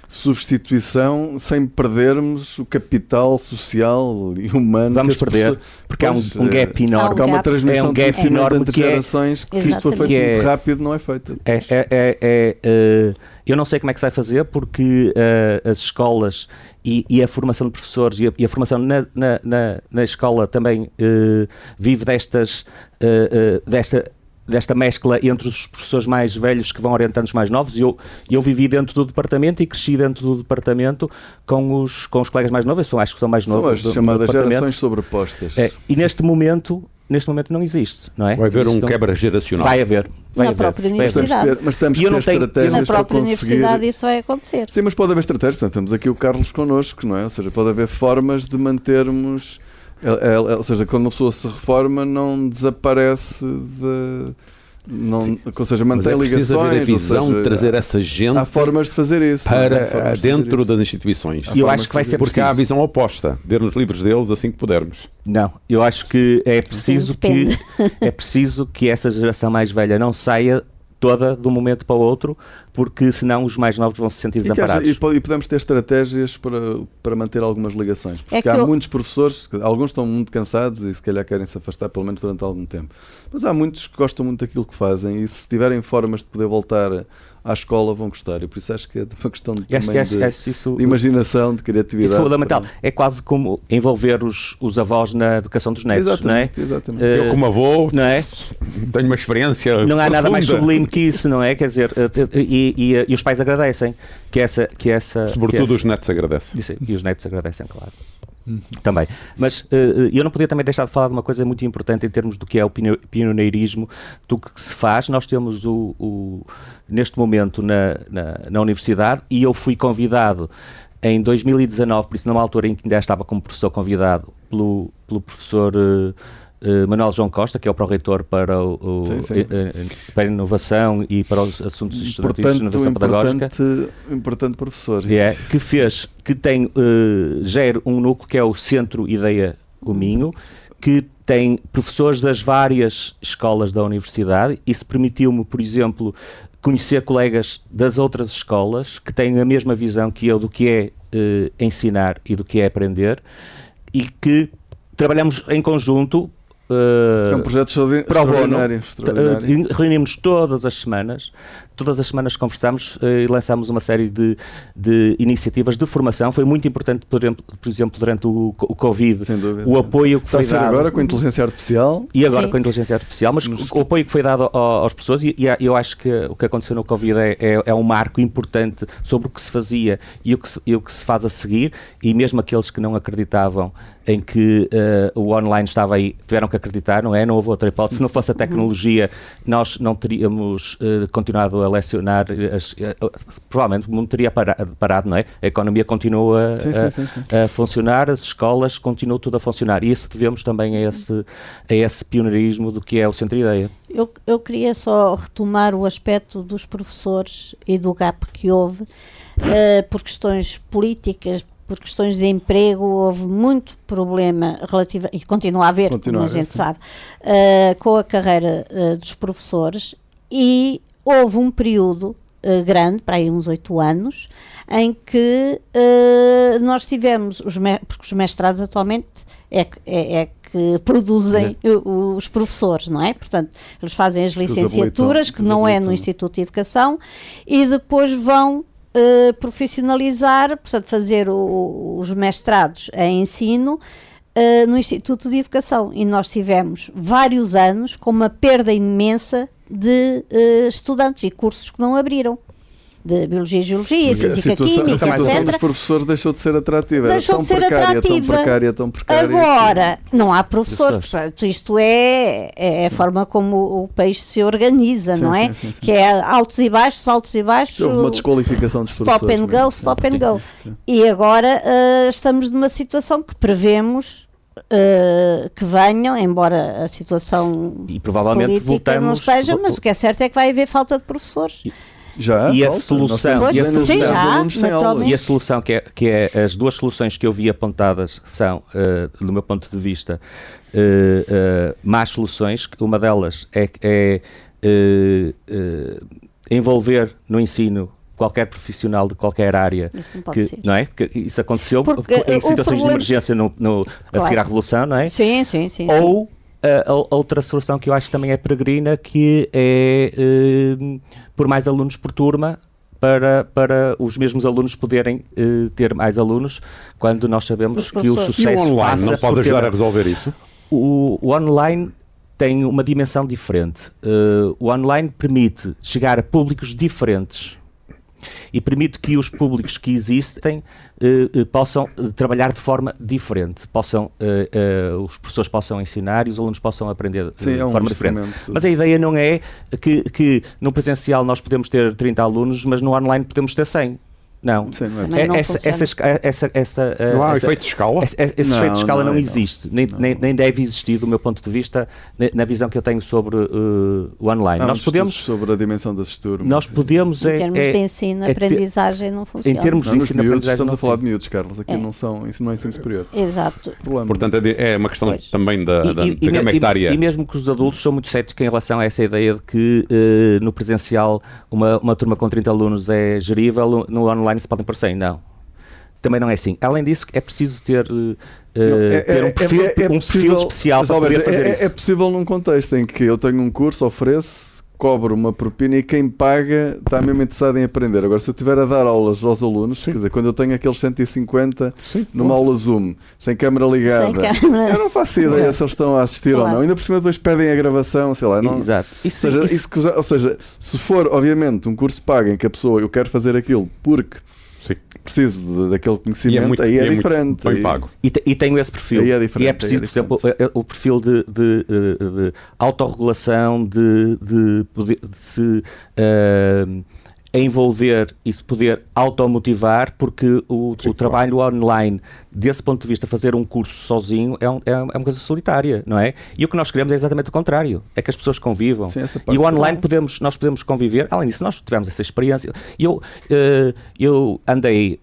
substituição sem perdermos o capital social e humano. Vamos perder, pessoas- porque há um, um gap enorme. Porque há uma transmissão É um de gap conhecimento enorme entre que é- gerações que, se isto for feito é- muito rápido, não é feito. É, é, é, é, eh, eu não sei como é que se vai fazer porque eh, as escolas e, e a formação de professores e a, e a formação na, na, na, na escola também eh, vive destas, eh, desta, desta mescla entre os professores mais velhos que vão orientando os mais novos. E eu, eu vivi dentro do departamento e cresci dentro do departamento com os, com os colegas mais novos. Eu sou, acho que sou mais novo. São as do- chamadas gerações sobrepostas. É, e neste momento, neste momento não existe, não é? Vai haver um quebra geracional. Vai haver. Vai Na haver, própria vai haver. Mas temos, que ter, mas temos E que eu ter não tenho- estratégias Na para própria conseguir. universidade isso vai acontecer. Sim, mas pode haver estratégias. Portanto, temos aqui o Carlos connosco, não é? Ou seja, pode haver formas de mantermos. É- é- Ou seja, quando uma pessoa se reforma, não desaparece de. Não, ou seja, Mas mantém é preciso ligações. haver a visão seja, de trazer essa gente Há formas de fazer isso. é? Para dentro isso. das instituições. E eu acho que vai ser Porque há a preciso. visão oposta, ver nos livros deles assim que pudermos. Não, eu acho que é preciso que depende. é preciso que essa geração mais velha não saia toda de um momento para o outro, porque senão os mais novos vão se sentir E, que haja- desamparados. e e podemos ter estratégias para, para manter algumas ligações. Porque É há eu- muitos professores, alguns estão muito cansados e se calhar querem se afastar pelo menos durante algum tempo. Mas há muitos que gostam muito daquilo que fazem e se tiverem formas de poder voltar à escola vão gostar. E por isso acho que é uma questão de, acho, também acho- de, acho isso, de imaginação, de criatividade. isso é fundamental. para- É quase como envolver os, os avós na educação dos netos, não é? Exatamente, exatamente. Eh, Eu, como avô, não é? tenho uma experiência. Não há nada mais profunda. sublime que isso, não é? Quer dizer, e, e, e os pais agradecem que essa. Que essa Sobretudo que essa, os netos agradecem. E os netos agradecem, claro. Também. Mas uh, eu não podia também deixar de falar de uma coisa muito importante em termos do que é o pioneirismo, do que se faz. Nós temos o, o neste momento na, na, na, universidade e eu fui convidado em 2019, por isso numa altura em que ainda estava como professor convidado pelo, pelo professor uh, uh, Manuel João Costa, que é o pró-reitor para, o, sim, sim. para a inovação e para os assuntos estudantis de inovação pedagógica. Importante professor. É, que fez, que tem, uh, gera um núcleo que é o Centro Ideia o Minho, que tem professores das várias escolas da universidade. Isso permitiu-me, por exemplo, conhecer colegas das outras escolas que têm a mesma visão que eu do que é ensinar e do que é aprender e que trabalhamos em conjunto Uh, é um projeto extraordinário. extraordinário. Reunimos todas as semanas, todas as semanas conversamos uh, e lançamos uma série de, de, iniciativas de formação. Foi muito importante, por exemplo, por exemplo durante o, o Covid, dúvida, o apoio que Está foi a ser dado. agora com a inteligência artificial. E agora sim. com a inteligência artificial, mas Nos... o apoio que foi dado aos pessoas, e, e, eu acho que o que aconteceu no Covid é, é, é, um marco importante sobre o que se fazia e o que se, e o que se faz a seguir, e mesmo aqueles que não acreditavam em que uh, o online estava aí, tiveram que acreditar, não é? Não houve outra hipótese. Se não fosse a tecnologia, nós não teríamos uh, continuado a lecionar, as, uh, provavelmente o mundo teria parado, parado, não é? A economia continua sim, a, sim, sim, a, funcionar, as escolas continuam tudo a funcionar. E isso devemos também a esse, a esse pioneirismo do que é o Centro-Ideia. Eu, eu queria só retomar o aspecto dos professores e do gap que houve por questões políticas, por questões de emprego, houve muito problema relativo, e continua a haver, continua como a gente sabe, uh, com a carreira uh, dos professores, e houve um período uh, grande, para aí uns oito anos, em que nós tivemos, os porque os mestrados atualmente é, é, é que produzem é. os professores, não é? Portanto, eles fazem as licenciaturas, que não é no Instituto de Educação, e depois vão uh, profissionalizar, portanto, fazer o, os mestrados em ensino uh, no Instituto de Educação. E nós tivemos vários anos com uma perda imensa de uh, estudantes e cursos que não abriram de Biologia e Geologia, Porque Física, situação, Química, A situação etc. dos professores deixou de ser atrativa. Deixou tão de ser precária, atrativa. Tão precária, tão precária. Agora, que... não há professores, portanto, isto é, é a forma como o país se organiza, sim, não é? Sim, sim, que é altos e baixos, altos e baixos. Houve uma desqualificação dos professores. Stop and go, stop and go. E agora uh, estamos numa situação que prevemos Uh, que venham, embora a situação e provavelmente voltamos, não esteja, mas o que é certo é que vai haver falta de professores. E, já, e a solução, e a solução, sim, e a solução que é, que é as duas soluções que eu vi apontadas são, uh, do meu ponto de vista, uh, uh, más soluções. Uma delas é, é envolver no ensino qualquer profissional de qualquer área. Isso não pode que, ser. Não é? Que isso aconteceu Porque, em situações problema... de emergência no, no, claro. a seguir à Revolução, não é? Sim, sim, sim. Ou a, a, outra solução que eu acho também é peregrina, que é uh, por mais alunos por turma, para, para os mesmos alunos poderem uh, ter mais alunos, quando nós sabemos que o sucesso e o online passa não pode ajudar a resolver isso? O, o online tem uma dimensão diferente. Uh, o online permite chegar a públicos diferentes e permite que os públicos que existem uh, uh, possam trabalhar de forma diferente, possam, os professores possam ensinar e os alunos possam aprender Sim, de é um forma diferente. Mas a ideia não é que, que no presencial nós podemos ter 30 alunos, mas no online podemos ter 100. Não. Sim, não é, é essa, essa, essa, essa, não há essa, efeito de escala? Esse, esse não, efeito de escala não, não, é, existe, nem, nem, nem, deve existir, do meu ponto de vista, na visão que eu tenho sobre uh, o online. Há nós podemos sobre a dimensão das turmas. Nós podemos em é, termos é, de ensino, é, aprendizagem não funciona. Em termos não, de ensino, miúdos, aprendizagem estamos não a falar de miúdos, Carlos. Aqui é. não são, isso não é ensino superior. Exato. Problema. Portanto, é uma questão pois. também da, da, e, da e. E, e mesmo que os adultos são muito céticos em relação a essa ideia de que uh, no presencial uma, uma turma com 30 alunos é gerível, no online se podem por 100. Não também não é assim. Além disso, é preciso ter, uh, é, ter um, perfil, é, é, um possível, perfil especial para poder fazer é, isso. É possível num contexto em que eu tenho um curso, ofereço, cobro uma propina e quem paga está mesmo interessado em aprender. Agora, se eu estiver a dar aulas aos alunos, quer dizer, quando eu tenho aqueles 150 Sim, numa aula Zoom, sem câmara ligada, Sem câmara. eu não faço ideia se eles estão a assistir ou Claro. não. Ainda por cima depois pedem a gravação, sei lá. Não, Exato. Ou Isso, seja, isso- isso ou seja, se for, obviamente, um curso pago em que a pessoa, eu quero fazer aquilo porque Sim. preciso de- daquele E conhecimento, é muito, aí e é, muito diferente. bem pago. E, e tenho esse perfil. Aí é diferente, e é aí preciso, é por exemplo, eh, o perfil de, de, eh, de autorregulação, de, de, poder, de se eh, envolver e se poder automotivar, porque o, Sim, o trabalho online, desse ponto de vista, fazer um curso sozinho é, um- é é uma coisa solitária, não é? E o que nós queremos é exatamente o contrário, é que as pessoas convivam. Sim, e o online claro. podemos, nós podemos conviver, além disso, nós tivemos essa experiência. Eu, eh, eu andei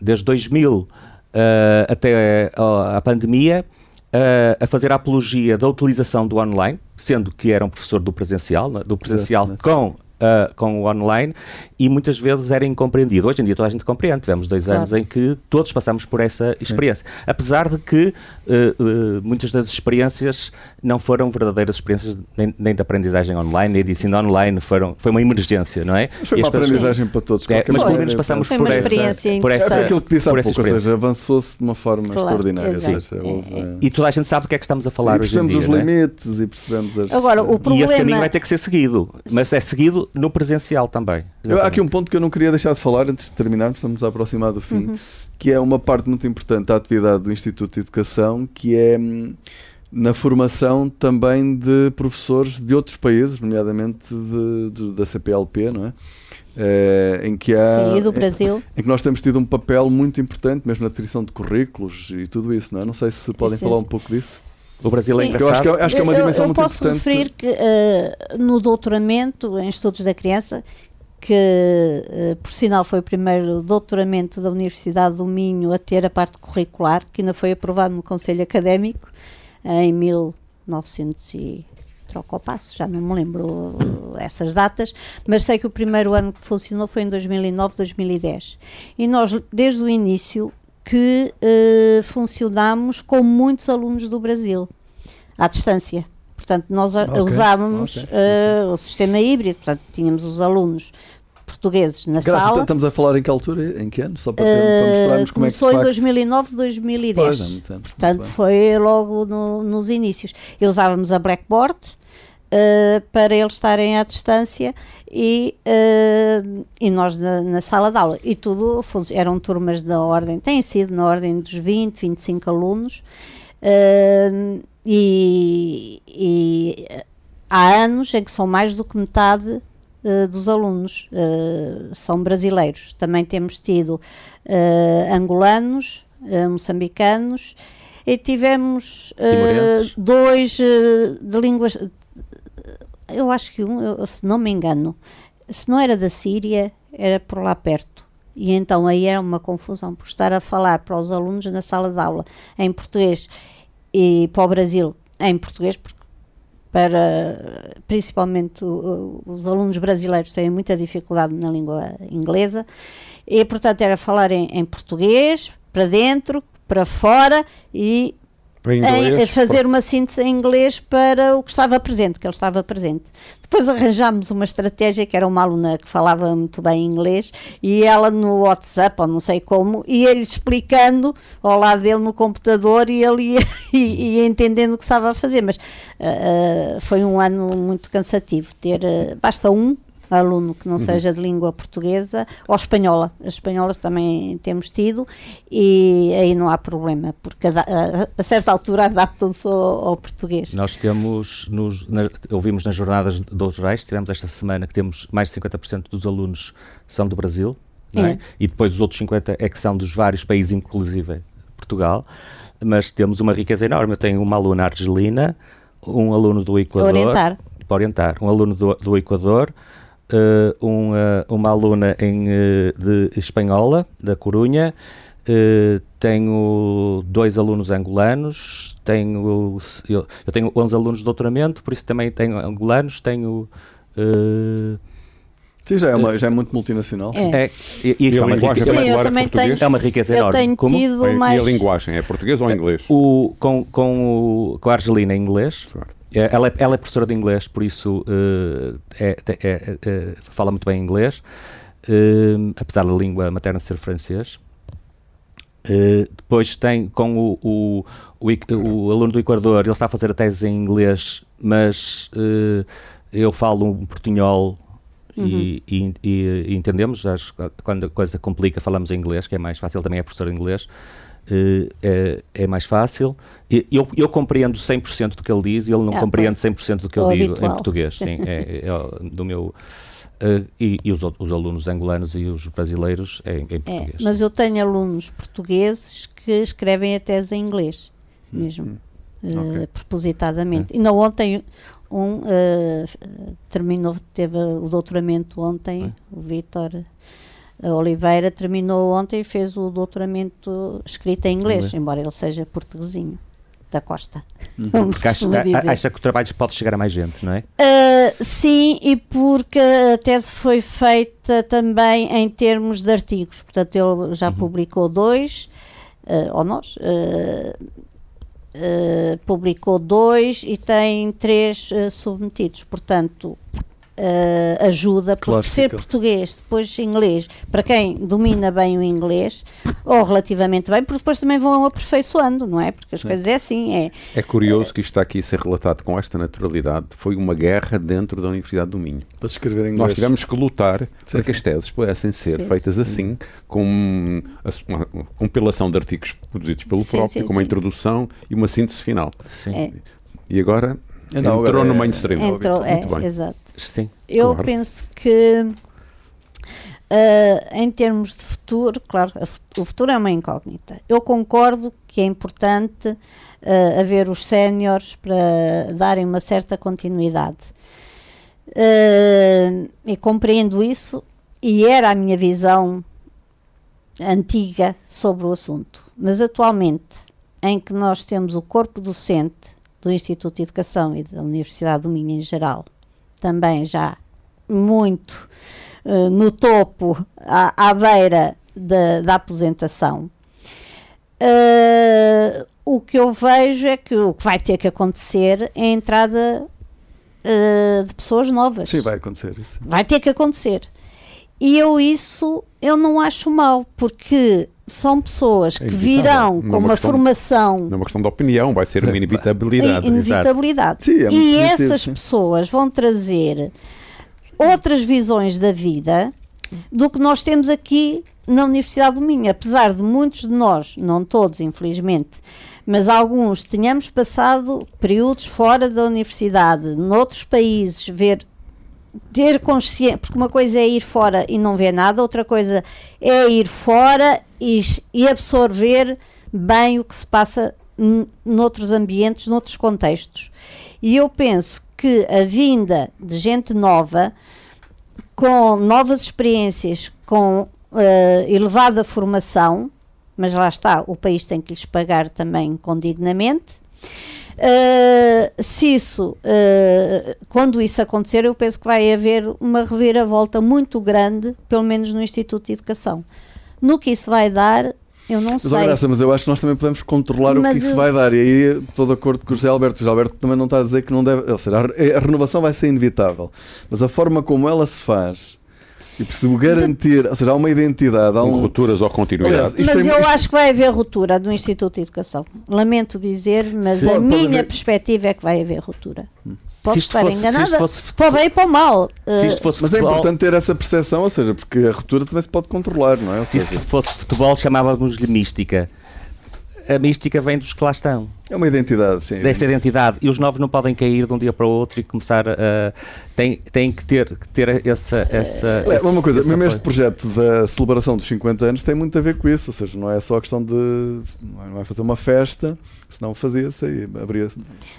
desde 2000 eh, até a, pandemia eh, a fazer a apologia da utilização do online, sendo que era um professor do presencial, né, do presencial Exato, com. Eh, com o online e muitas vezes era incompreendido. Hoje em dia toda a gente compreende. Tivemos dois Claro. anos em que todos passamos por essa experiência. Apesar de que eh, eh, muitas das experiências não foram verdadeiras experiências nem, nem de aprendizagem online, nem de ensino online, foram, foi uma emergência, não é? Mas foi E uma pessoas- aprendizagem para todos. É, mas pelo menos passamos por essa, experiência por É essa, aquilo que disse há pouco, ou seja, avançou-se de uma forma Claro, extraordinária. Seja, houve, É, E toda a gente sabe do que é que estamos a falar e hoje em percebemos dia. os não é? limites e percebemos as. Agora, o E esse caminho problema. vai ter que ser seguido, mas é seguido no presencial também. Eu- há aqui um ponto que eu não queria deixar de falar antes de terminarmos, estamos a aproximar do fim, Uhum. que é uma parte muito importante da atividade do Instituto de Educação, que é hum, na formação também de professores de outros países, nomeadamente de- de- da CPLP, não é? Eh, em que há Sim, do em- Brasil. em que nós temos tido um papel muito importante, mesmo na definição de currículos e tudo isso, não é? Não sei se podem Isso, falar um pouco disso. O Brasil é Sim. Eu acho que, é- acho que é uma Eu- dimensão eu, muito posso importante. referir que eh, no doutoramento em estudos da criança, que eh, por sinal foi o primeiro doutoramento da Universidade do Minho a ter a parte curricular, que ainda foi aprovado no Conselho Académico em 1900 e troca ao passo, já não me lembro eh, essas datas, mas sei que o primeiro ano que funcionou foi em 2009, 2010. E nós, desde o início, que eh, funcionámos com muitos alunos do Brasil, à distância. Portanto, nós a- Ok, usávamos ok, eh, o sistema híbrido, portanto, tínhamos os alunos portugueses na Graças, sala. estamos a falar em que altura? Em que ano? Só para, ter, Eh, para mostrarmos como é que começou em facto- 2009, 2010. Pois, muitos anos, Portanto, foi logo no- nos inícios. E usávamos a Blackboard eh, para eles estarem à distância e, eh, e nós na, na sala de aula. E tudo eram turmas da ordem, têm sido na ordem dos 20, 25 alunos. eh, e, e há anos em que são mais do que metade eh, dos alunos eh, são brasileiros. Também temos tido angolanos, moçambicanos e tivemos dois de línguas. Eu acho que um, eu- se não me engano, se não era da Síria, era por lá perto. E então aí era uma confusão, por estar a falar para os alunos na sala de aula em português e para o Brasil em português, porque para principalmente os alunos brasileiros têm muita dificuldade na língua inglesa e portanto era falar em, em português para dentro, para fora e Em em, inglês, a fazer uma síntese em inglês para o que estava presente, que ele estava presente. Depois arranjámos uma estratégia que era uma aluna que falava muito bem inglês e ela no WhatsApp, ou não sei como, ia ele explicando ao lado dele no computador e ele ia, ia- ia entendendo o que estava a fazer. Mas ah, foi um ano muito cansativo. Ter, ah, basta um aluno que não seja de língua portuguesa ou espanhola. A espanhola também temos tido e aí não há problema, porque a, a- a certa altura adaptam-se ao, ao português. Nós temos, nos, na- ouvimos nas jornadas doutorais, tivemos esta semana que temos mais de 50% dos alunos são do Brasil, é? É. e depois os outros 50% é que são dos vários países, inclusive Portugal, mas temos uma riqueza enorme. Eu tenho uma aluna argelina, um aluno do Equador, Orientar. para orientar, um aluno do, do Equador, eh, um, eh, uma aluna em, eh, de espanhola, da Corunha, eh, tenho dois alunos angolanos, tenho, eu, eu tenho 11 alunos de doutoramento, por isso também tenho angolanos, tenho... eh, Sim, já é, uma, já é muito multinacional. É. é, e, e E isso é a uma linguagem riqueza, Sim, eu vernacular é também é uma riqueza enorme. tenho Como? tido E mais. a linguagem é português ou inglês? O, com, com, o, com a Argelina em inglês Claro. É, ela, é, ela é professora de inglês, por isso uh, é, é, é, fala muito bem inglês, uh, apesar da língua materna ser francês. Uh, depois tem com o, o, o, o, aluno do Equador, ele está a fazer a tese em inglês, mas eu falo um portunhol uhum. e, e, e, entendemos, quando a coisa complica falamos em inglês, que é mais fácil, também é professor de inglês. Uh, é, é, mais fácil. Eu, eu compreendo 100% do que ele diz e ele não é, compreende 100% do que eu digo habitual. em português. Sim, é, é, é do meu. Uh, e, e os, os, alunos angolanos e os brasileiros é, em, em português. mas eu tenho alunos portugueses que escrevem a tese em inglês, mesmo, hum. uh, propositadamente. Ainda ontem um terminou, teve o doutoramento ontem, o Vitor a Oliveira terminou ontem e fez o doutoramento escrito em inglês, uhum. embora ele seja portuguesinho da Costa. Uhum. Porque acha, acha, que o trabalho pode chegar a mais gente, não é? Uh, sim, e porque a tese foi feita também em termos de artigos. Portanto, ele já uhum. publicou dois, uh, ou nós, uh, publicou dois e tem três submetidos. Portanto, uh, ajuda, porque claro, ser português, depois inglês, para quem domina bem o inglês, ou relativamente bem, porque depois também vão aperfeiçoando, não é? Porque as Sim. coisas é assim. É, é curioso que isto está aqui a ser relatado com esta naturalididade. Foi uma guerra dentro da Universidade do Minho. Para escrever em inglês. Nós tivemos que lutar sim, para que as teses pudessem ser sim. feitas assim, com uma compilação de artigos produzidos pelo próprio, com uma introdução e uma síntese final. Sim. É. E agora não, entrou no mainstream. Entrou, é, exato. Sim. Eu claro. penso que uh, em termos de futuro, claro, o futuro é uma incógnita. Eu concordo que é importante uh, haver os séniores para darem uma certa continuidade. Uh, e compreendo isso, e era a minha visão antiga sobre o assunto. Mas atualmente, em que nós temos o corpo docente do Instituto de Educação e da Universidade do Minho em geral, também já muito uh, no topo, à, à beira da, da aposentação. Uh, o que eu vejo é que o que vai ter que acontecer é a entrada uh, de pessoas novas. Sim, vai acontecer isso. Vai ter que acontecer. E eu isso eu não acho mal, porque são pessoas é que virão com uma, questão, formação. Não é uma questão de opinião, vai ser uma inevitabilidade. Inevitabilidade. Sim, é e essas pessoas vão trazer outras visões da vida do que nós temos aqui na Universidade do Minho. Apesar de muitos de nós, não todos, infelizmente, mas alguns tenhamos passado períodos fora da universidade, noutros países, ver ter consciência, porque uma coisa é ir fora e não ver nada, outra coisa é ir fora e, e absorver bem o que se passa noutros ambientes, noutros contextos. E eu penso que a vinda de gente nova, com novas experiências, com uh, elevada formação, mas lá está, o país tem que lhes pagar também condignamente. Uh, se isso, uh, quando isso acontecer, eu penso que vai haver uma reviravolta muito grande, pelo menos no Instituto de Educação. No que isso vai dar, eu não mas, sei. Graça, mas eu acho que nós também podemos controlar mas o que isso eu... vai dar. E aí estou de acordo com o José Alberto. O José Alberto também não está a dizer que não deve. Ou seja, a, a renovação vai ser inevitável. Mas a forma como ela se faz e preciso garantir, ou seja, há uma identidade. Há um... rupturas ou continuidade. Mas eu acho que vai haver ruptura do Instituto de Educação. Lamento dizer, mas Sim, a minha haver... perspectiva é que vai haver ruptura. Hum. Posso estar fosse, enganada, fosse, para o bem e para o mal. mas futebol... é importante ter essa percepção, ou seja, porque a ruptura também se pode controlar, não é? Ou se seja... isto fosse futebol, chamávamos-lhe mística a mística vem dos que lá estão. É uma identidade, sim. Dessa identidade. E os novos não podem cair de um dia para o outro e começar a. Tem, tem que ter, que ter essa. essa é, uma coisa, mesmo este projeto da celebração dos 50 anos tem muito a ver com isso, ou seja, não é só a questão de. Não é fazer uma festa Senão fazia-se aí, abria.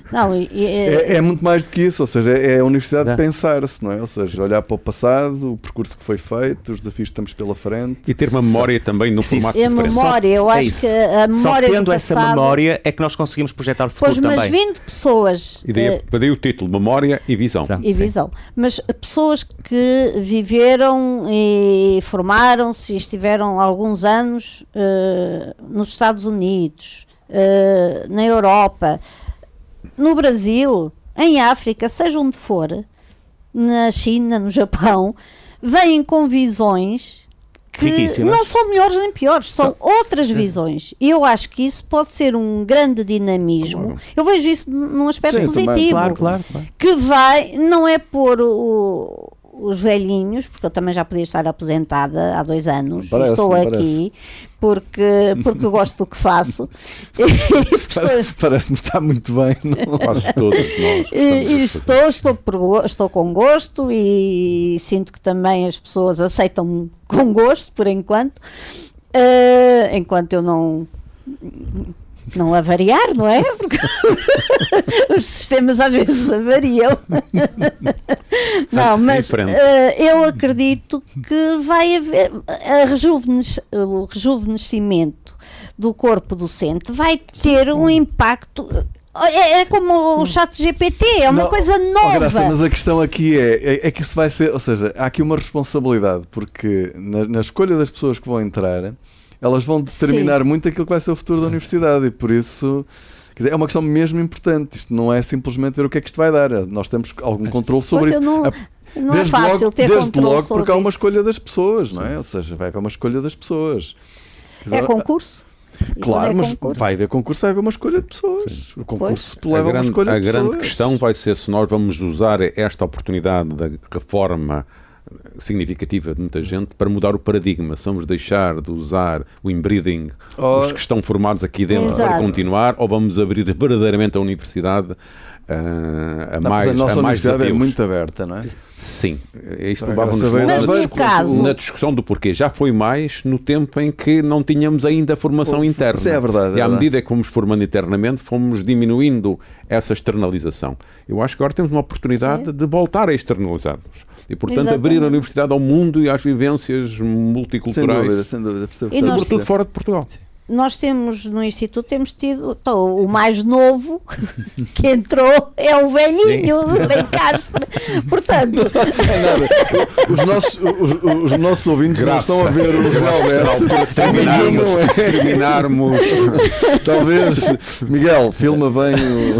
Não, e, e, é, é, muito mais do que isso, ou seja, é a universidade é. pensar-se, não é? Ou seja, olhar para o passado, o percurso que foi feito, os desafios que estamos pela frente. E ter uma memória Só, também no sim, formato sim, diferente. A memória, eu é acho que a memória. Só tendo essa memória é que nós conseguimos projetar o futuro pois, também. Mas vindo pessoas. E daí, uh, daí o título, Memória e Visão. e Visão. Mas pessoas que viveram e formaram-se e estiveram alguns anos uh, nos Estados Unidos uh, na Europa, no Brasil, em África, seja onde for, na China, no Japão, vêm com visões que Riquíssimas. não são melhores nem piores, são outras visões. E eu acho que isso pode ser um grande dinamismo. Claro. Eu vejo isso num aspecto Sim, também, positivo. Claro, claro, claro. Que vai, não é pôr o- os velhinhos, porque eu também já podia estar aposentada há dois anos, Parece, estou parece. aqui porque, porque eu gosto do que faço. Parece-me estar muito bem. Não? Quase todos nós. estou, estou, estou com gosto e sinto que também as pessoas aceitam com gosto, por enquanto, Eh, enquanto eu não não avariar, não é? Porque os sistemas às vezes avariam. não, mas eh, eu acredito que vai haver rejuvenes- o rejuvenescimento do corpo docente vai ter um impacto. É, é como o chat GPT, é uma Não, coisa oh, nova. Graça, mas a questão aqui é, é, é que isso vai ser, ou seja, há aqui uma responsabilidade, porque na, na escolha das pessoas que vão entrar, elas vão determinar muito aquilo que vai ser o futuro da universidade e por isso dizer, é uma questão mesmo importante. Isto não é simplesmente ver o que é que isto vai dar. Nós temos algum controle sobre Pois eu isso. não- não é desde fácil logo, ter desde controle logo porque há uma isso. escolha das pessoas, não é? Ou seja, vai haver uma escolha das pessoas. É dizer, concurso. E Claro, é mas concurso- vai haver concurso, vai haver uma escolha de pessoas. O concurso A leva a uma grande, escolha a de grande pessoas. questão vai ser se nós vamos usar esta oportunidade da reforma significativa de muita gente para mudar o paradigma. Se vamos deixar de usar o inbreeding, Oh. os que estão formados aqui dentro para Exato. continuar, ou vamos abrir verdadeiramente a universidade ah, a Não, mais, a nossa a mais universidade é muito aberta, não é? Sim, isto Agora, levava-nos Mas Não, no caso, na discussão do porquê. Já foi mais no tempo em que não tínhamos ainda formação interna. Sim, é verdade, é e à verdade. medida que fomos formando internamente, fomos diminuindo essa externalização. Eu acho que agora temos uma oportunidade de voltar a externalizarmos. E, portanto, Exatamente. abrir a universidade ao mundo e às vivências Sem multiculturais. dúvida, sem dúvida. o que E a nós- Sobretudo fora de Portugal. Nós temos no Instituto, temos tido, então, o mais novo que entrou é o velhinho do Lencastre. Portanto, É nada. Os nossos, os, os nossos ouvintes não estão a ver o José Alberto. Não é. terminarmos Talvez, Miguel, filma bem o.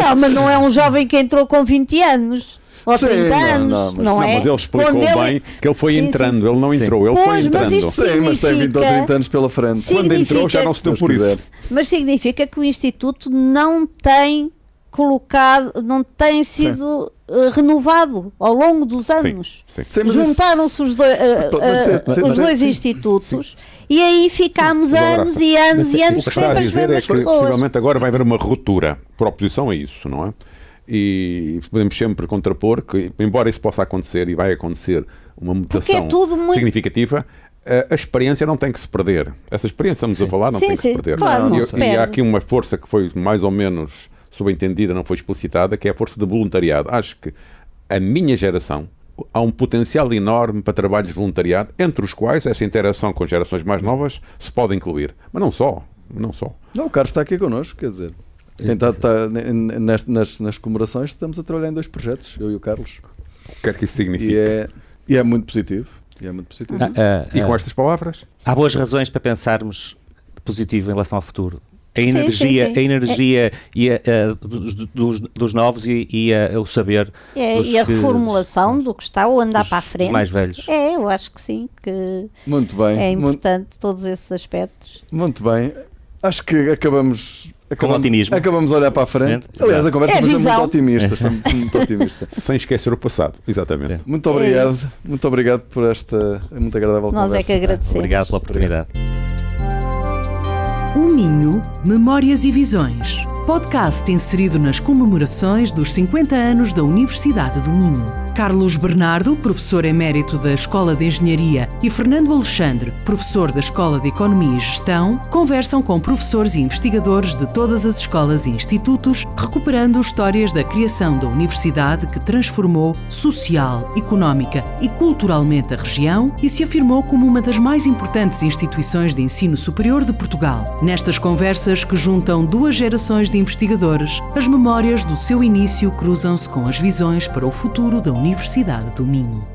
não, mas não é um jovem que entrou com 20 anos. Ou Sim, 30 não, anos, não, mas- não, Não, é? mas ele explicou Quando ele- bem que ele foi Sim, entrando, sim. ele não Sim. entrou, ele Pois, foi mas entrando. isto Sim, mas tem 20 ou Significa- 30 anos pela frente. Quando entrou já não se deu por quiser. isso. Mas significa que o Instituto não tem colocado, não tem sido eh, renovado ao longo dos anos. Mas Juntaram-se os, dois, eh, Mas eh, tem- tem- os tem- dois sim. institutos e aí ficámos anos e anos mas e é- anos sempre as é mesmas que pessoas. possivelmente agora vai haver uma ruptura por oposição a isso, não é? E podemos sempre contrapor que, embora isso possa acontecer e vai acontecer uma mutação é tudo muito- significativa, a, a experiência não tem que se perder. Essa experiência estamos a falar não Sim, tem que sim, se perder. claro, não e, se e há aqui uma força que foi mais ou menos subentendida, não foi explicitada, que é a força do voluntariado. Acho que a minha geração há um potencial enorme para trabalhos de voluntariado, entre os quais essa interação com gerações mais novas se pode incluir. Mas não só, não só. Não, o Carlos está aqui connosco, quer dizer. Está, n- nas, nas, nas comemorações estamos a trabalhar em dois projetos, eu e o Carlos. O que é que isso significa? E é, e é muito positivo. E é muito positivo. Ah, ah, E com ah, estas palavras? há boas razões para pensarmos positivo em relação ao futuro. A Sim, energia, sim, sim. a energia e a, a, dos, dos, dos novos e, e a- o saber É, e a que- reformulação do que está, ou andar dos- para a dos frente. mais velhos. É, eu acho que sim, que Muito bem. é muito, importante todos esses aspectos. muito bem. Acho que acabamos. Acabamos otimismo. Acabamos a olhar para a frente. Aliás, a conversa É foi muito otimista. Foi muito, otimista. Sem esquecer o passado, exatamente. Sim. Muito É obrigado. isso. muito obrigado por esta muito agradável Nós conversa. é que agradecemos. Obrigado pela oportunidade. O Minho, Memórias e Visões. Podcast inserido nas comemorações dos 50 anos da Universidade do Minho. Carlos Bernardo, professor emérito da Escola de Engenharia, e Fernando Alexandre, professor da Escola de Economia e Gestão, conversam com professores e investigadores de todas as escolas e institutos, recuperando histórias da criação da universidade que transformou social, económica e culturalmente a região e se afirmou como uma das mais importantes instituições de ensino superior de Portugal. Nestas conversas que juntam duas gerações de investigadores, as memórias do seu início cruzam-se com as visões para o futuro da Universidade do Minho.